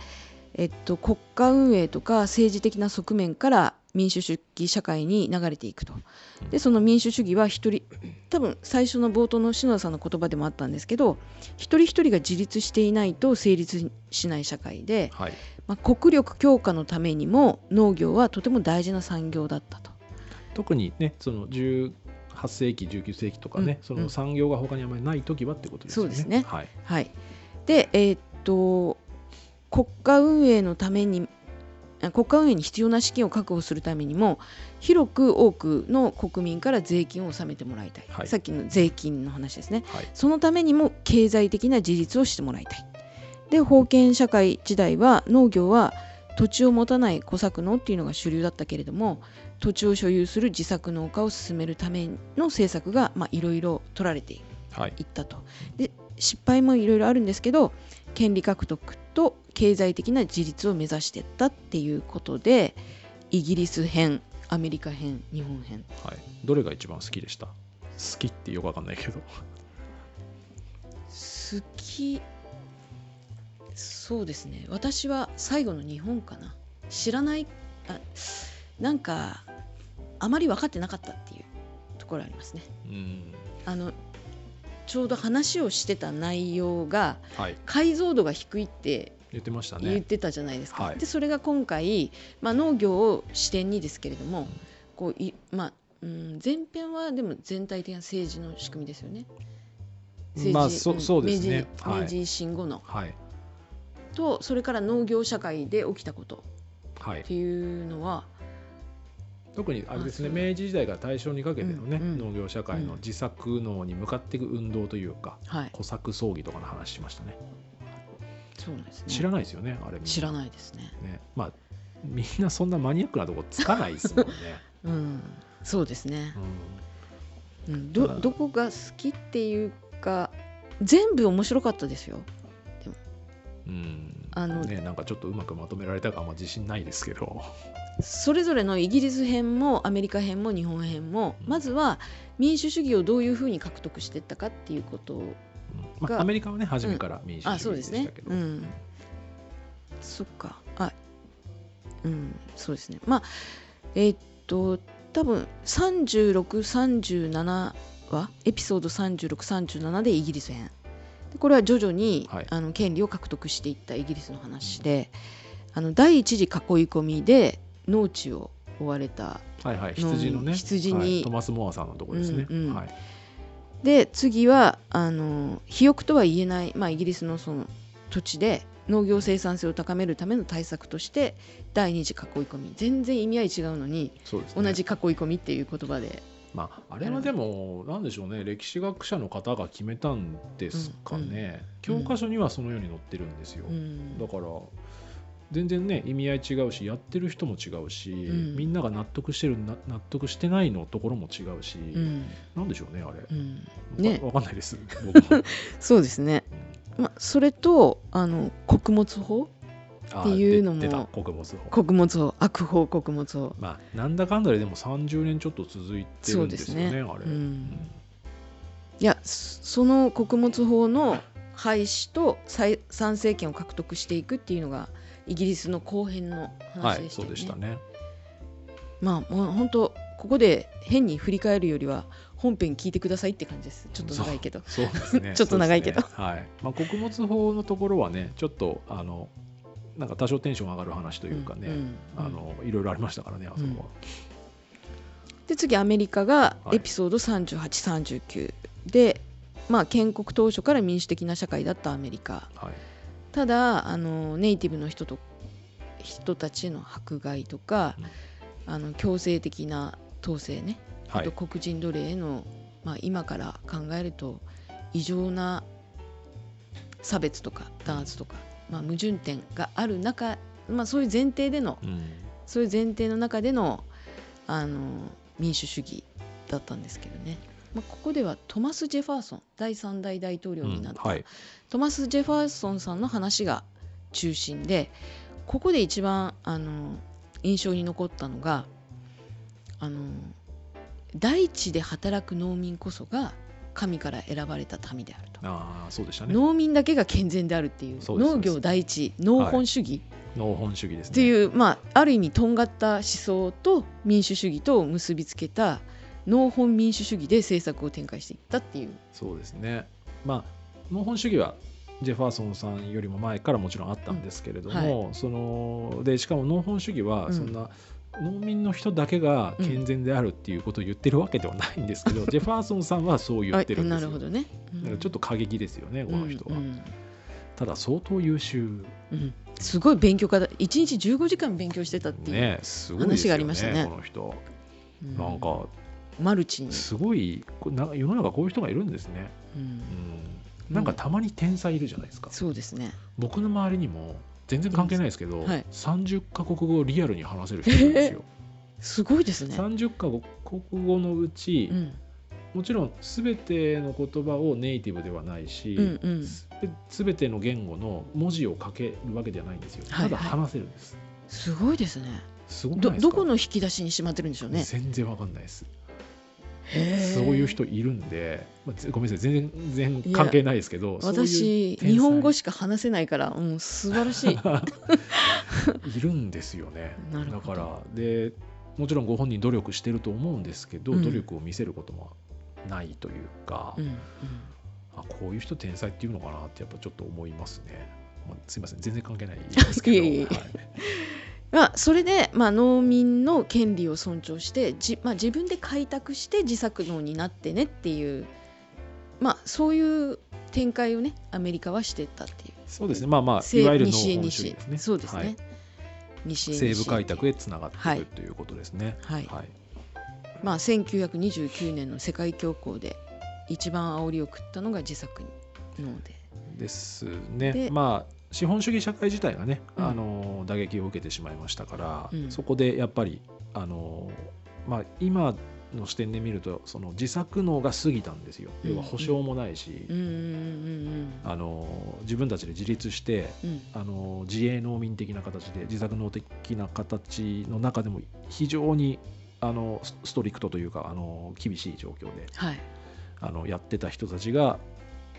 えっと、国家運営とか政治的な側面から民主主義社会に流れていくと。でその民主主義は一人多分最初の冒頭の篠田さんの言葉でもあったんですけど一人一人が自立していないと成立しない社会で、はい、まあ、国力強化のためにも農業はとても大事な産業だったと。特にねその18世紀19世紀とかね、うん。その産業が他にあまりない時はってことですよね。そうですね。はい。はい、で、えーっと国家運営のためにあ国家運営に必要な資金を確保するためにも広く多くの国民から税金を納めてもらいたい、はい。さっきの税金の話ですね。はい。そのためにも経済的な自立をしてもらいたい。で封建社会時代は農業は土地を持たない小作農っていうのが主流だったけれども土地を所有する自作農家を進めるための政策がまあいろいろ取られていったと。で失敗もいろいろあるんですけど権利獲得と経済的な自立を目指していったっていうことでイギリス編アメリカ編日本編。はい、どれが一番好きでした？好きってよくわかんないけど。好きそうですね。私は最後の日本かな。知らないあなんかあまり分かってなかったっていうところありますね。うん。あのちょうど話をしてた内容がはい。解像度が低いって言ってました言っねてたじゃないですか、はい。でそれが今回、まあ、農業を視点にですけれども、こういまあうん、前編はでも全体的な政治の仕組みですよね。政治まあそんそうですね。明治維新後の、はい。とそれから農業社会で起きたことはい。っていうのは特にあれですね明治時代から大正にかけてのね、うんうん。農業社会の自作農に向かっていく運動というか、はい。小作葬儀とかの話しましたね。そうですね。知らないですよねあれ知らないですね。ね。まあみんなそんなマニアックなとこつかないですもんね、うん、そうですね。ううん、ただどどこが好きっていうか全部面白かったですよ。んうん。あのね、なんかちょっとうまくまとめられたかあんま自信ないですけど、それぞれのイギリス編もアメリカ編も日本編もうん。まずは民主主義をどういうふうに獲得していったかっていうことをうん。まあ、がアメリカはね初めから民主主義でしたけど、うん。そっか。あうん。そうですね。まあえーっと多分3637はエピソード3637でイギリス編。でこれは徐々に、はい。あの権利を獲得していったイギリスの話で、あの第一次囲い込みで農地を追われたはいはい羊のね羊にはいトマス・モアさんのところですね、うんうん。はい。で次はあの肥沃とは言えない、まあ、イギリスのその土地で農業生産性を高めるための対策として第二次囲い込み。全然意味合い違うのにそうね。同じ囲い込みっていう言葉で。まあ、あれはでもなんでしょうね。歴史学者の方が決めたんですかね、うん。教科書にはそのように載ってるんですよ、うん。だから全然ね意味合い違うしやってる人も違うし、ん。みんなが納得してるな納得してないのところも違うし、うん。なんでしょうねあれ、うん。ね、ね。わかんないです そうですね、まあ、それとあの穀物法あっていうのも穀物法。穀物法悪法穀物法。まあなんだかんだででも30年ちょっと続いてるんですよねね。あれ、うん。いやそその穀物法の廃止と再参政権を獲得していくっていうのがイギリスの後編のはいそ話でしたよね。うでしたね。まあもう本当ここで変に振り返るよりは本編聞いてくださいって感じです。ちょっと長いけど。そうですね。ちょっと長いけど。ね。はい。まあ、穀物法のところはねちょっとあのなんか多少テンション上がる話というかね、んんあのいろいろありましたからねあそこは、で次アメリカがはい。エピソード3839で、まあ、建国当初から民主的な社会だったアメリカ。はいただあのネイティブの人と人たちの迫害とか、あの強制的な統制ね、はい。あと黒人奴隷への、まあ、今から考えると異常な差別とか弾圧とか、まあ、矛盾点がある中、まあ、そういう前提でのうん。そういう前提の中でのあの民主主義だったんですけどね、まあ、ここではトマス・ジェファーソン第3代大統領になった、うんはい。トマス・ジェファーソンさんの話が中心でここで一番あの印象に残ったのがあの大地で働く農民こそが神から選ばれた民であると。ああそうでしたね。農民だけが健全であるっていう農業第一農本主義。農本主義ですね。っていう、まあ、ある意味とんがった思想と民主主義とを結びつけた農本民主主義で政策を展開していったっていう。そうですね。まあ農本主義はジェファーソンさんよりも前からもちろんあったんですけれども、そのでしかも農本主義はうん。そんな、農民の人だけが健全であるっていうことを言ってるわけではないんですけど、ジェファーソンさんはそう言ってるんですよ。あなるほどね。だからちょっと過激ですよね、この人は、うんうん。ただ相当優秀。うん。すごい勉強家だ。1日15時間勉強してたっていう、話がありましたね。この人、うん。なんかマルチに、すごいこな世の中こういう人がいるんですね、うん。うん、なんかたまに天才いるじゃないですか、そうですね。僕の周りにも全然関係ないですけど、はい。30カ国語をリアルに話せる人いるんですよ。すごいですね、30カ国語のうち、うん。もちろん全ての言葉をネイティブではないし、うんうん、ての言語の文字を書けるわけではないんですよ。はいただ話せるんです。すごいですね。すごいどこの引き出しにしまってるんでしょうね。全然わかんないです。そういう人いるんで、まあぜごめんなさい、全然関係ないですけど、私日本語しか話せないから、うん、素晴らしい。いるんですよね。なるほど。だからでもちろんご本人努力してると思うんですけど、うん。努力を見せることもないというか、うんうん。あこういう人天才っていうのかなってやっぱちょっと思いますね。まあ、すいません全然関係ないですけど。いえいえ。はいまあ、それで、まあ、農民の権利を尊重してじ、まあ、自分で開拓して自作農になってねっていう、まあ、そういう展開をねアメリカはしてったっていう。そうですね。まあまあい西わゆる農本主義西ですね。そうですね、はい西。へ西部開拓へつながってはい。いるということですね。はい。はい。まあ、1929年の世界恐慌で一番煽りを食ったのが自作農で。ですね。で。まあ資本主義社会自体がね、うん。あの打撃を受けてしまいましたから、うん。そこでやっぱりあの、まあ、今の視点で見るとその自作農が過ぎたんですよ。うん。要は保証もないし、あの自分たちで自立してあの自営農民的な形で自作農的な形の中でも非常にあのスストリクトというかあの厳しい状況ではい。あのやってた人たちが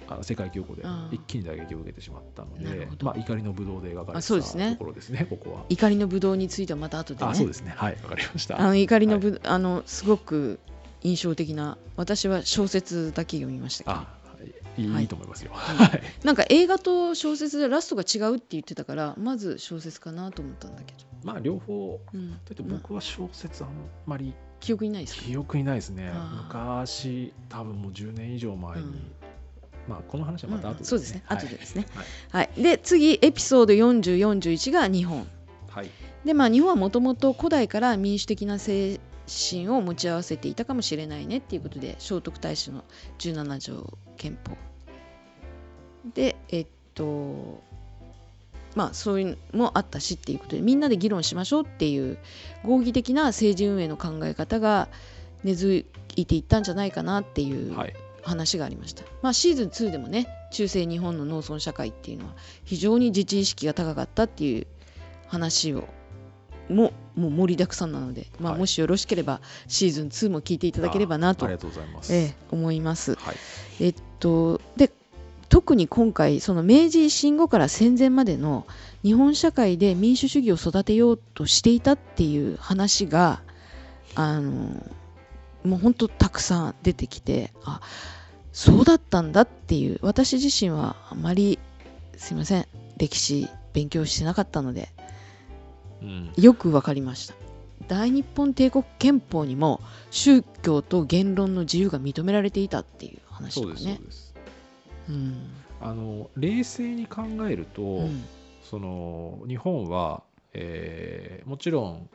あ世界恐慌で一気に打撃を受けてしまったのでまあ、怒りのブドウで描かれあそうですね。たところですねここは。怒りのぶどうについてはまた後でね。あそうですね。はいわかりました。あの怒りのぶ、あのすごく印象的な私は小説だけ読みましたけど。い。いい,、はい。いいと思いますよ。はいはい。なんか映画と小説でラストが違うって言ってたからまず小説かなと思ったんだけど、まあ両方うん。だってまあ僕は小説あんまり記憶にないですか？記憶にないですね。あ昔多分もう10年以上前に、うんまあこの話はまた後で、うんそうですね。はい。後でですね。はい、はい、で次エピソード4041が日本。はい。でまあ日本はもともと古代から民主的な精神を持ち合わせていたかもしれないねっていうことで聖徳太子の17条憲法。でえっとまあそういうのもあったしっていうことでみんなで議論しましょうっていう合議的な政治運営の考え方が根付いていったんじゃないかなっていうはい話がありました、まあ、シーズン2でもね中世日本の農村社会っていうのは非常に自治意識が高かったっていう話をももう盛りだくさんなので、まあ、はいもしよろしければシーズン2も聞いていただければなとあありがとうございます。ええ思います。はいえっとで特に今回その明治維新後から戦前までの日本社会で民主主義を育てようとしていたっていう話があのもう本当たくさん出てきてあそうだったんだっていう。私自身はあまりすいません。歴史勉強してなかったのでうん、よくわかりました。大日本帝国憲法にも宗教と言論の自由が認められていたっていう話とかね。うん。あの冷静に考えると、うん。その日本は、えーもちろん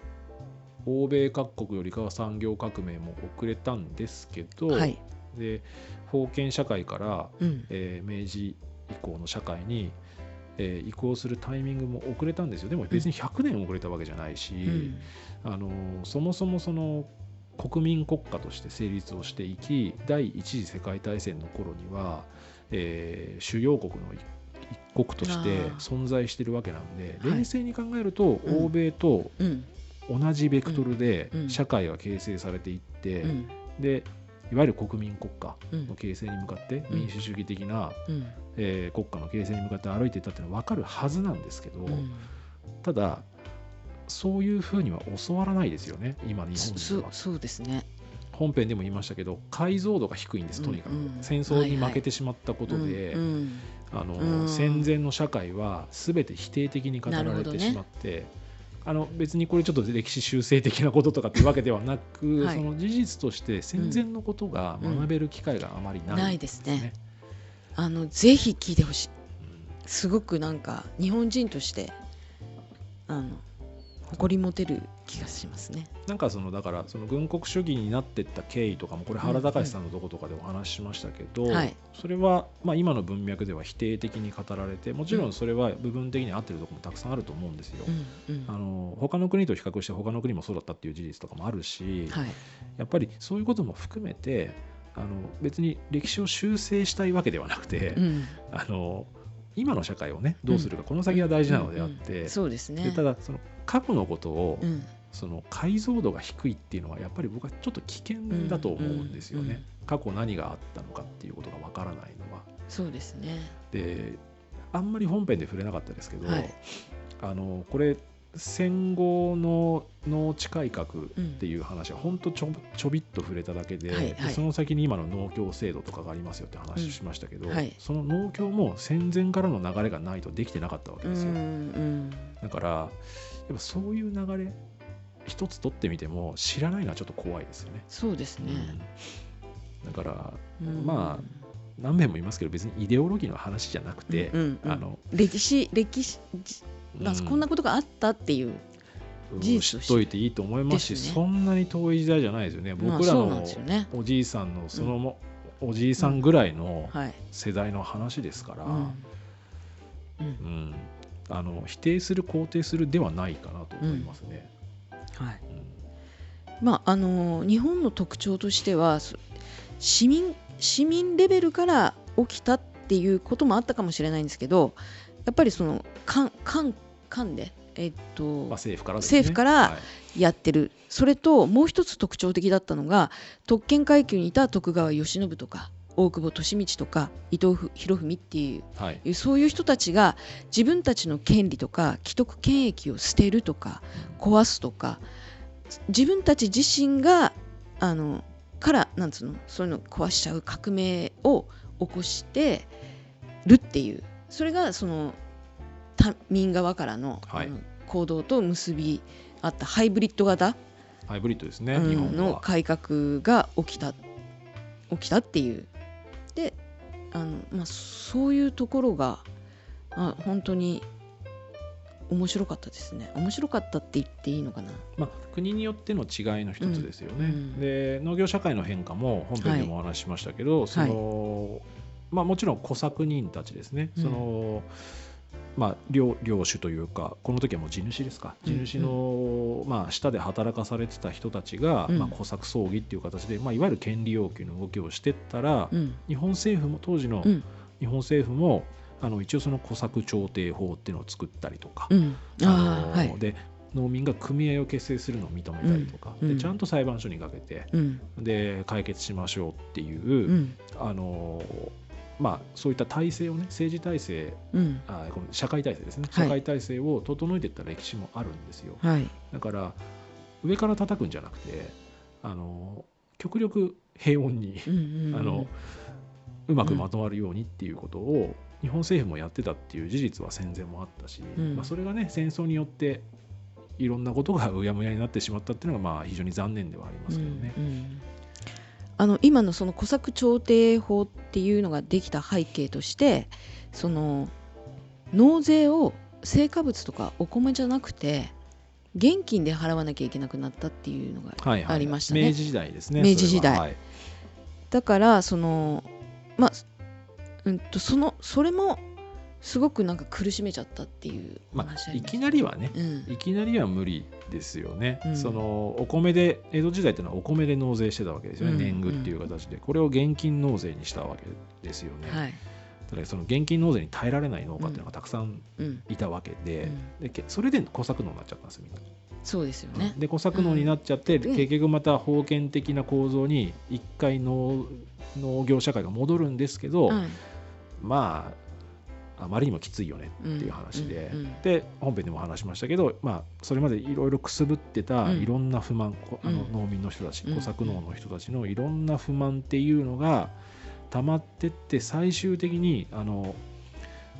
欧米各国よりかは産業革命も遅れたんですけど、はい。で封建社会から、うん。えー明治以降の社会に、えー移行するタイミングも遅れたんですよ。でも別に100年遅れたわけじゃないし、うん。あのそもそもその国民国家として成立をしていき第一次世界大戦の頃には、えー主要国の一一国として存在してるわけなんではい。冷静に考えると、うん。欧米とうん同じベクトルで社会が形成されていって、うん。でいわゆる国民国家うん。の形成に向かってうん。民主主義的な、うん。えー国家の形成に向かって歩いていったっていうのは分かるはずなんですけど、うん。ただそういうふうには教わらないですよね今日そ本では。そうですね。本編でも言いましたけど解像度が低いんですとにかく、戦争に負けてしまったことうんで、うん。あのうん戦前の社会は全て否定的に語られてしまって、あの別にこれちょっと歴史修正的なこととかっていうわけではなく、はい。その事実として戦前のことが学べる機会があまりない,、ないですね。あのぜひ聞いてほしい。うんすごくなんか日本人としてあの誇り持てる気がしますね。なんかそのだからその軍国主義になっていった経緯とかもこれ原隆さんのとことかでお話ししましたけど、はい。それはまあ今の文脈では否定的に語られてもちろんそれは部分的に合ってるところもたくさんあると思うんですよ。うんうん。あの他の国と比較して他の国もそうだったっていう事実とかもあるし、はい。やっぱりそういうことも含めてあの別に歴史を修正したいわけではなくて、うん。あの今の社会をねどうするか、この先が大事なのであって、そうですね。でただその過去のことを、うん。その解像度が低いっていうのはやっぱり僕はちょっと危険だと思うんですよね、うんうん過去何があったのかっていうことがわからないのは。そうですね。であんまり本編で触れなかったですけど、はい。あのこれ戦後の農地改革うんっていう話は本当ちょちょびっと触れただけで,で、はいはい。その先に今の農協制度とかがありますよって話をしましたけど、うんはい。その農協も戦前からの流れがないとできてなかったわけうんですよ。うん。だからやっぱそういう流れ一つ取ってみても知らないのはちょっと怖いですよね。そうですね、うん。だからうん。ま何遍も言いますけど別にイデオロギーの話じゃなくて、うんうんうん。あの歴史歴史んこん。なことがあったっていう、事実として。知っといていいと思いますしね。そんなに遠い時代じゃないですよね。まあ僕らのおじいさんのそのも、おじいさんぐらいのはい、世代の話ですから、うんあの否定する肯定するではないかなと思いますね。はい。うん。まああの日本の特徴としてはそ市民市民レベルから起きたっていうこともあったかもしれないんですけどやっぱりその官官官で、えっとまあ、政府からね。政府からはい。やってる。それともう一つ特徴的だったのが特権階級にいた徳川慶喜とか大久保利通とか伊藤博文っていうはいそういう人たちが自分たちの権利とか既得権益を捨てるとか壊すとか自分たち自身があのからなんつうのそういうのを壊しちゃう革命を起こしてるっていうそれがその民側からの,、はい行動と結びあったハイブリッド型、ハイブリッドですね、うん日本は。の改革が起きた起きたっていうであの、まあ、そういうところがあ本当に面白かったですね。面白かったって言っていいのかな。まあ、国によっての違いの一つですよね、うん。うんで農業社会の変化も本編でもお話ししましたけど、そのまあ、もちろん小作人たちですね、うん。そのまあ、領領主というかこの時はもう地主ですか。地うん。主の、まあ、下で働かされてた人たちが、うん。まあ、小作葬儀っていう形で、まあ、いわゆる権利要求の動きをしてったら、うん。日本政府も当時のうん。日本政府もあの一応その小作調停法っていうのを作ったりとか、うん。あああはい。ので農民が組合を結成するのを認めたりとか、でちゃんと裁判所にかけてうん。で解決しましょうっていう、うん。あのまあ、そういった体制をね政治体制うん。あこの社会体制ですね。はい。社会体制を整えていった歴史もあるんですよ、はい。だから上から叩くんじゃなくてあの極力平穏に、うんうんうん。あのうまくまとまるようにっていうことを日本政府もやってたっていう事実は戦前もあったし、うん。まあ、それがね戦争によっていろんなことがうやむやになってしまったっていうのがまあ非常に残念ではありますけどね。うんうんあの今のその小作調停法っていうのができた背景としてその納税を成果物とかお米じゃなくて現金で払わなきゃいけなくなったっていうのがはいはい。ありましたね。明治時代ですね。明治時代。は。い。だからそのまあうんとそのそれもすごくなんか苦しめちゃったっていうまあ、いきなりはね、うん。いきなりは無理ですよね、うん。そのお米で江戸時代っていうのはお米で納税してたわけですよね、うん。年貢っていう形で。これを現金納税にしたわけですよね、はい。ただその現金納税に耐えられない農家っていうのがたくさんうん。いたわけで,、うん。でけそれで小作農になっちゃったんですよみんな。そうですよね。で小作農になっちゃって、うん。結局また封建的な構造に一回農農業社会が戻るんですけど、はいまああまりにもきついよねっていう話で、うんうんうん。で本編でも話しましたけど、まあ、それまでいろいろくすぶってたうん。いろんな不満、こあのうん。農民の人たち、うん。小作農の人たちのいろんな不満っていうのが溜まってって最終的にあの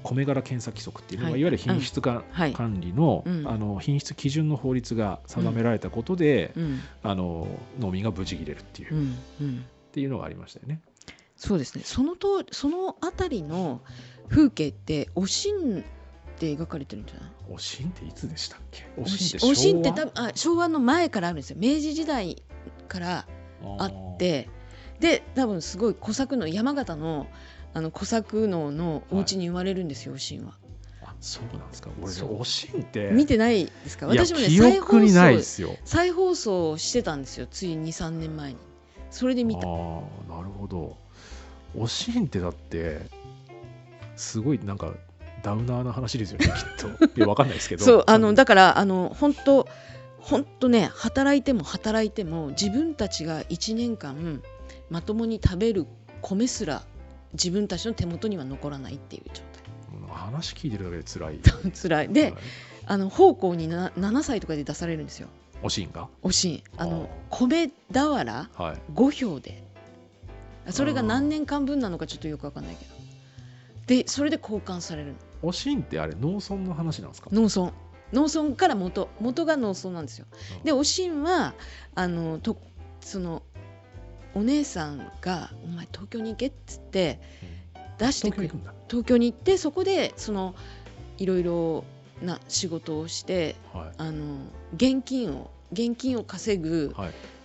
米柄検査規則っていうのが、はい。い、わゆる品質か、はい。管理の,、うん。あの品質基準の法律が定められたことで、うん。あの農民が無事切れるっていう,、っうん。うん。ていうのがありましたよね。そうですね。そのとそのあたりの風景っておしんって描かれてるんじゃない？おしんっていつでしたっけ？おおしんって多分あ昭和の前からあるんですよ。明治時代からあって。で多分すごい小作の山形のあの小作農のお家に生まれるんですよ、おしんは。あそうなんですか。俺おしんって。見てないですか？私もね記再放憶にないで送すよ。再放送してたんですよつい23年前に。それで見た。ああなるほど。おしんってだってすごいなんかダウナーな話ですよねきっと。いやわかんないですけど。そうあのだからあの本当本当ね働いても働いても自分たちが1年間まともに食べる米すら自分たちの手元には残らないっていう状話聞いてるだけで辛い。態 辛い。ではい。あの奉公にな7歳とかで出されるんですよ。おしんが？おしん。あのあ米俵はい。5票で。それが何年間分なのかちょっとよくわかんないけどでそれで交換される。おしんってあれ農村の話なんですか？の農村。農村から元元が農村なんですよ。でおしんはあのとそのお姉さんが「お前東京に行け」っつって出してくる東京行くんだ。東京に行ってそこでそのいろいろな仕事をしてはあの現金を現金を稼ぐ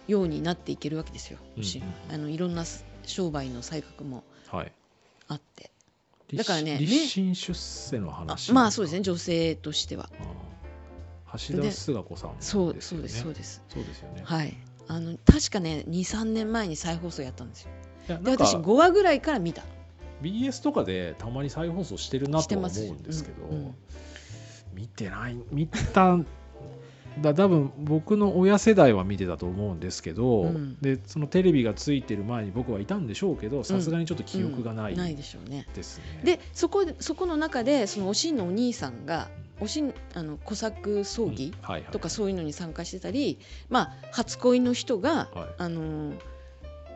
ようになっていけるわけですよ、うん。おしんは。あのいろんな商売の才覚もはい。あってだからね立立身出世のあ話まあそうですね女性としては。橋田壽賀子さんそうそうですそうです。そうですよね。はい。あの確かね23年前に再放送やったんですよ。で私5話ぐらいから見た。BS とかでたまに再放送してるなとは思うんですけど、うんうん。見てない見ただ多分僕の親世代は見てたと思うんですけど、うん。でそのテレビがついてる前に僕はいたんでしょうけどさすがにちょっと記憶がないうん。ないでしょうね。ですね。でそこでそこの中でそのおしんのお兄さんがおしんあの小作葬儀とかそういうのに参加してたり、まあ初恋の人が、はい。あの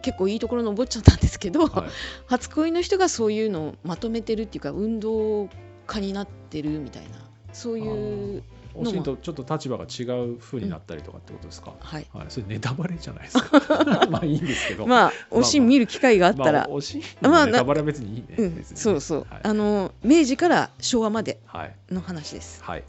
結構いいところのお坊ちゃんなんですけど、はい。初恋の人がそういうのをまとめてるっていうか運動家になってるみたいなそういうおしんとちょっと立場が違う風になったりとかってことですか、はい。はい、それネタバレじゃないですか。まあいいんですけど。まあおしん見る機会があったら、まあ、おしんまあのネタバレは別にいいね、うん別にね。そうそう、はい。あの明治から昭和まではい。の話です。はい。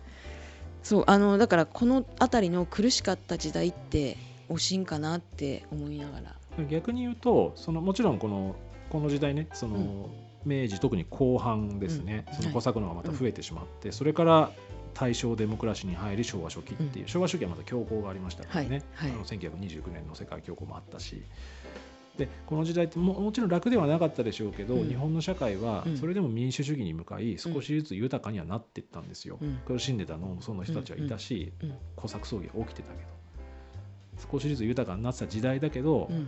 そうあのだからこの辺りの苦しかった時代っておしんかなって思いながら。逆に言うとそのもちろんこのこの時代ねその、明治特に後半ですね、うん。その小作農がまた増えてしまって、それから大正デモクラシーに入り昭和初期っていう、うん。昭和初期はまた恐慌がありましたからね、はいはい。あの1929年の世界恐慌もあったし。でこの時代ってももちろん楽ではなかったでしょうけど、うん。日本の社会はうん。それでも民主主義に向かい少しずつ豊かにはなっていったんですよ、うん。苦しんでた農村の人たちはいたし、うん。小作葬儀が起きてたけど。少しずつ豊かになってた時代だけど、うん。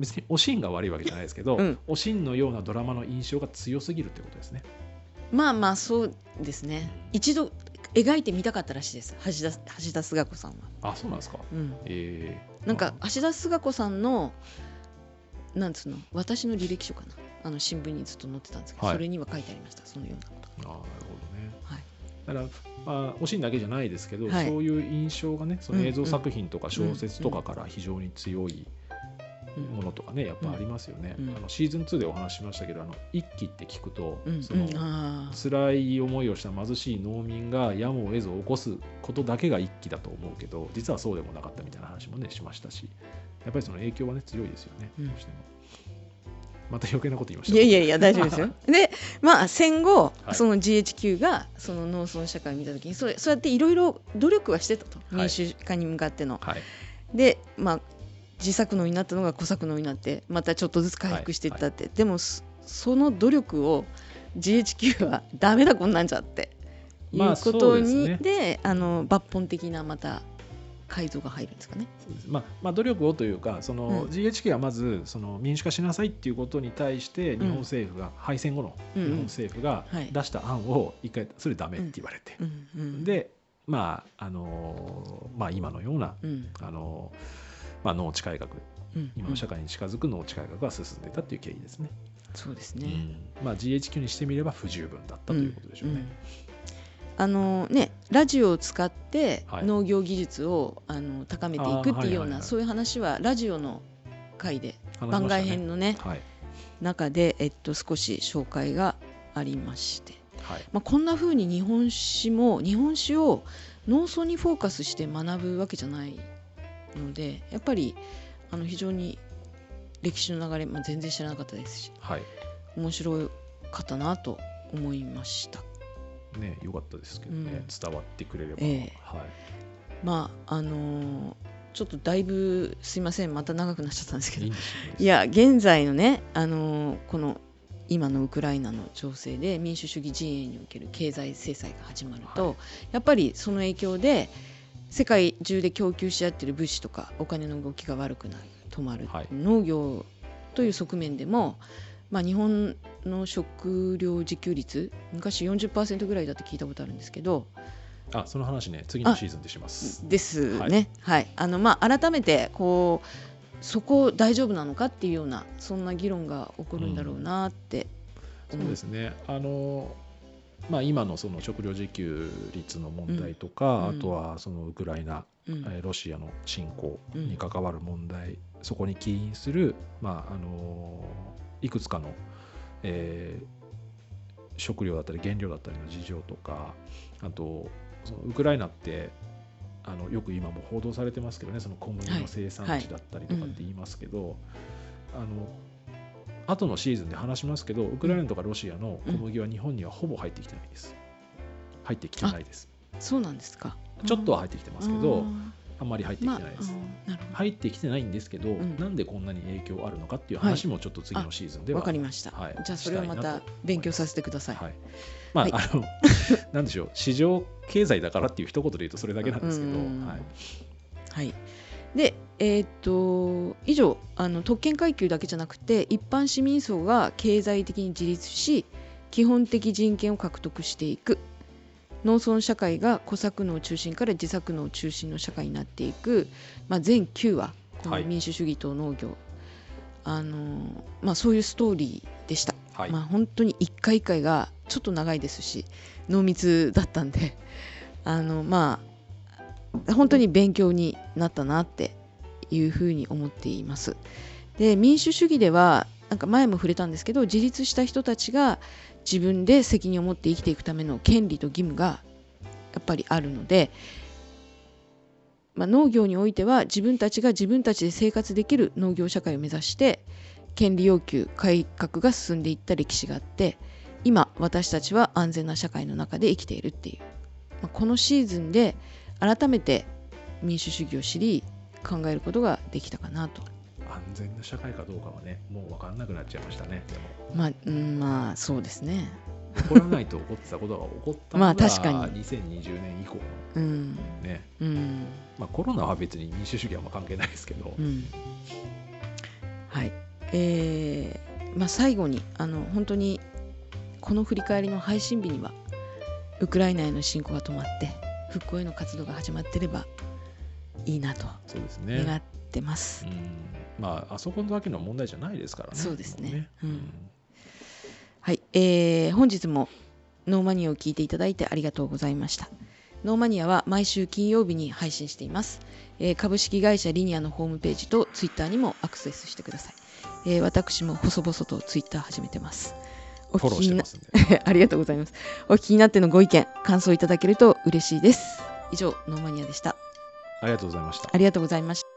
別におしんが悪いわけじゃないですけど、うん。おしんのようなドラマの印象が強すぎるってことですね。まあまあそうですね。一度描いてみたかったらしいです。橋田橋田壽賀子さんは、あそうなんですか。うん、えー、なんか橋田壽賀子さんのなんつうの私の履歴書かな。あの新聞にずっと載ってたんですけど、はい。それには書いてありました。そのようなこと。あーなるほどね。はい。だから、まあ、おしんだけじゃないですけど、はい。そういう印象がねその映像作品とか小説とかから非常に強いものとかねやっぱありますよね、うん。うん。あのシーズン2でお話ししましたけどあの一揆って聞くと、うん。その辛い思いをした貧しい農民がやむを得ず起こすことだけが一揆だと思うけど実はそうでもなかったみたいな話もねしましたしやっぱりその影響はね強いですよね、うん。どうしても。また余計なこと言いました。いやいやいや大丈夫ですよ。でまあ戦後、はい。その GHQ がその農村社会を見た時にそうそうやっていろいろ努力はしてたとはい。民主化に向かっての。はい。でまあ自作農になったのが小作農になってまたちょっとずつ回復していったって、でもそその努力を GHQ はダメだこんなんじゃって。いうまあことそうに、ですでねあの抜本的なまた改造が入るんですかね。まあまあ、努力をというかその、うん。GHK はまずその民主化しなさいっていうことに対して日本政府が、敗戦後のうん。うん日本政府がはい。出した案を一回それダメって言われて、うん。うん、でまああのーまあ今のような、うん。あのーまあ、農地改革うん、今の社会に近づく農地改革が進んでたっていう経緯ですね。そうですね。うん。まあ、GHQ にしてみれば不十分だったということでしょうね。んあのねラジオを使ってはい。農業技術を、あの高めていくっていうような、はいはいはいそういう話はラジオの回で、話しま番外編のねはい。中で、えっと、少し紹介がありまして、はい。まあ、こんな風に日本史も日本史を農村にフォーカスして学ぶわけじゃないのでやっぱりあの非常に歴史の流れ、まあ、全然知らなかったですしはい。面白かったなと思いました。ね、よかったですけどね、うん。伝わってくれれば、ええ。はい、まああのーちょっとだいぶすいません。また長くなっちゃったんですけど。いや現在のね、あのーこの今のウクライナの情勢で民主主義陣営における経済制裁が始まると、はい。やっぱりその影響で世界中で供給し合っている物資とかお金の動きが悪くなる止まる、はい。農業という側面でも、まあ、日本の食料自給率昔40%ぐらいだって聞いたことあるんですけど、あその話ね次のシーズンでします。ですね。はい、あのまあ改めてこうそこ大丈夫なのかっていうようなそんな議論が起こるんだろうなって。そ思うですね。あのまあ今のその食料自給率の問題とか、うん。あとはそのウクライナ、うん。えーロシアの侵攻に関わる問題、そこに起因するまああのいくつかの、えー食料だったり原料だったりの事情とかあとそのウクライナってあのよく今も報道されてますけどねその小麦の生産地だったりとかって言いますけど、あの後のシーズンで話しますけどウクライナとかロシアの小麦は日本にはほぼ入ってきてないです。入ってきてないです。そうなんですか。ちょっとは入ってきてますけど、ああんまり入ってきてないです。入ってきてないんですけど、んなんでこんなに影響あるのかっていう話もちょっと次のシーズンでど。はわかりました。はいじゃあそれをまた勉強させてください。はい、まあ、はいあの なんでしょう市場経済だからっていう一言で言うとそれだけなんですけど、うんはい、はい。で、えーっと以上あの特権階級だけじゃなくて一般市民層が経済的に自立し基本的人権を獲得していく。農村社会が小作農中心から自作農中心の社会になっていく、まあ、全9話このはい民主主義と農業、あのまあ、そういうストーリーでした。はい。まあ、本当に一回一回がちょっと長いですし濃密だったんで。あのまあ本当に勉強になったなっていうふうに思っています。で民主主義ではなんか前も触れたんですけど自立した人たちが自分で責任を持って生きていくための権利と義務がやっぱりあるので、まあ、農業においては自分たちが自分たちで生活できる農業社会を目指して権利要求改革が進んでいった歴史があって今私たちは安全な社会の中で生きているっていう、まあ、このシーズンで改めて民主主義を知り考えることができたかなと。安全な社会かどうかはねもう分かんなくなっちゃいましたね。でもまあ、うん、まあそうですね。起こらないと起こってたことが起こったのがまあ確かに。2020年以降。のうん。ね、うん。まあ、コロナは別に民主主義はま関係ないですけど、うん。はい。えーまあ、最後にあの本当にこの振り返りの配信日にはウクライナへの侵攻が止まって復興への活動が始まってればいいなと願ってます。うん。まああそこだけの問題じゃないですからね。そうですね。もうん。はい、えー本日もノーマニアを聞いていただいてありがとうございました。ノーマニアは毎週金曜日に配信しています、えー株式会社リニアのホームページとツイッターにもアクセスしてください、えー私も細々とツイッター始めてますおフォローしてますんで ありがとうございます。お聞きになってのご意見感想いただけると嬉しいです。以上ノーマニアでした。ありがとうございました。ありがとうございました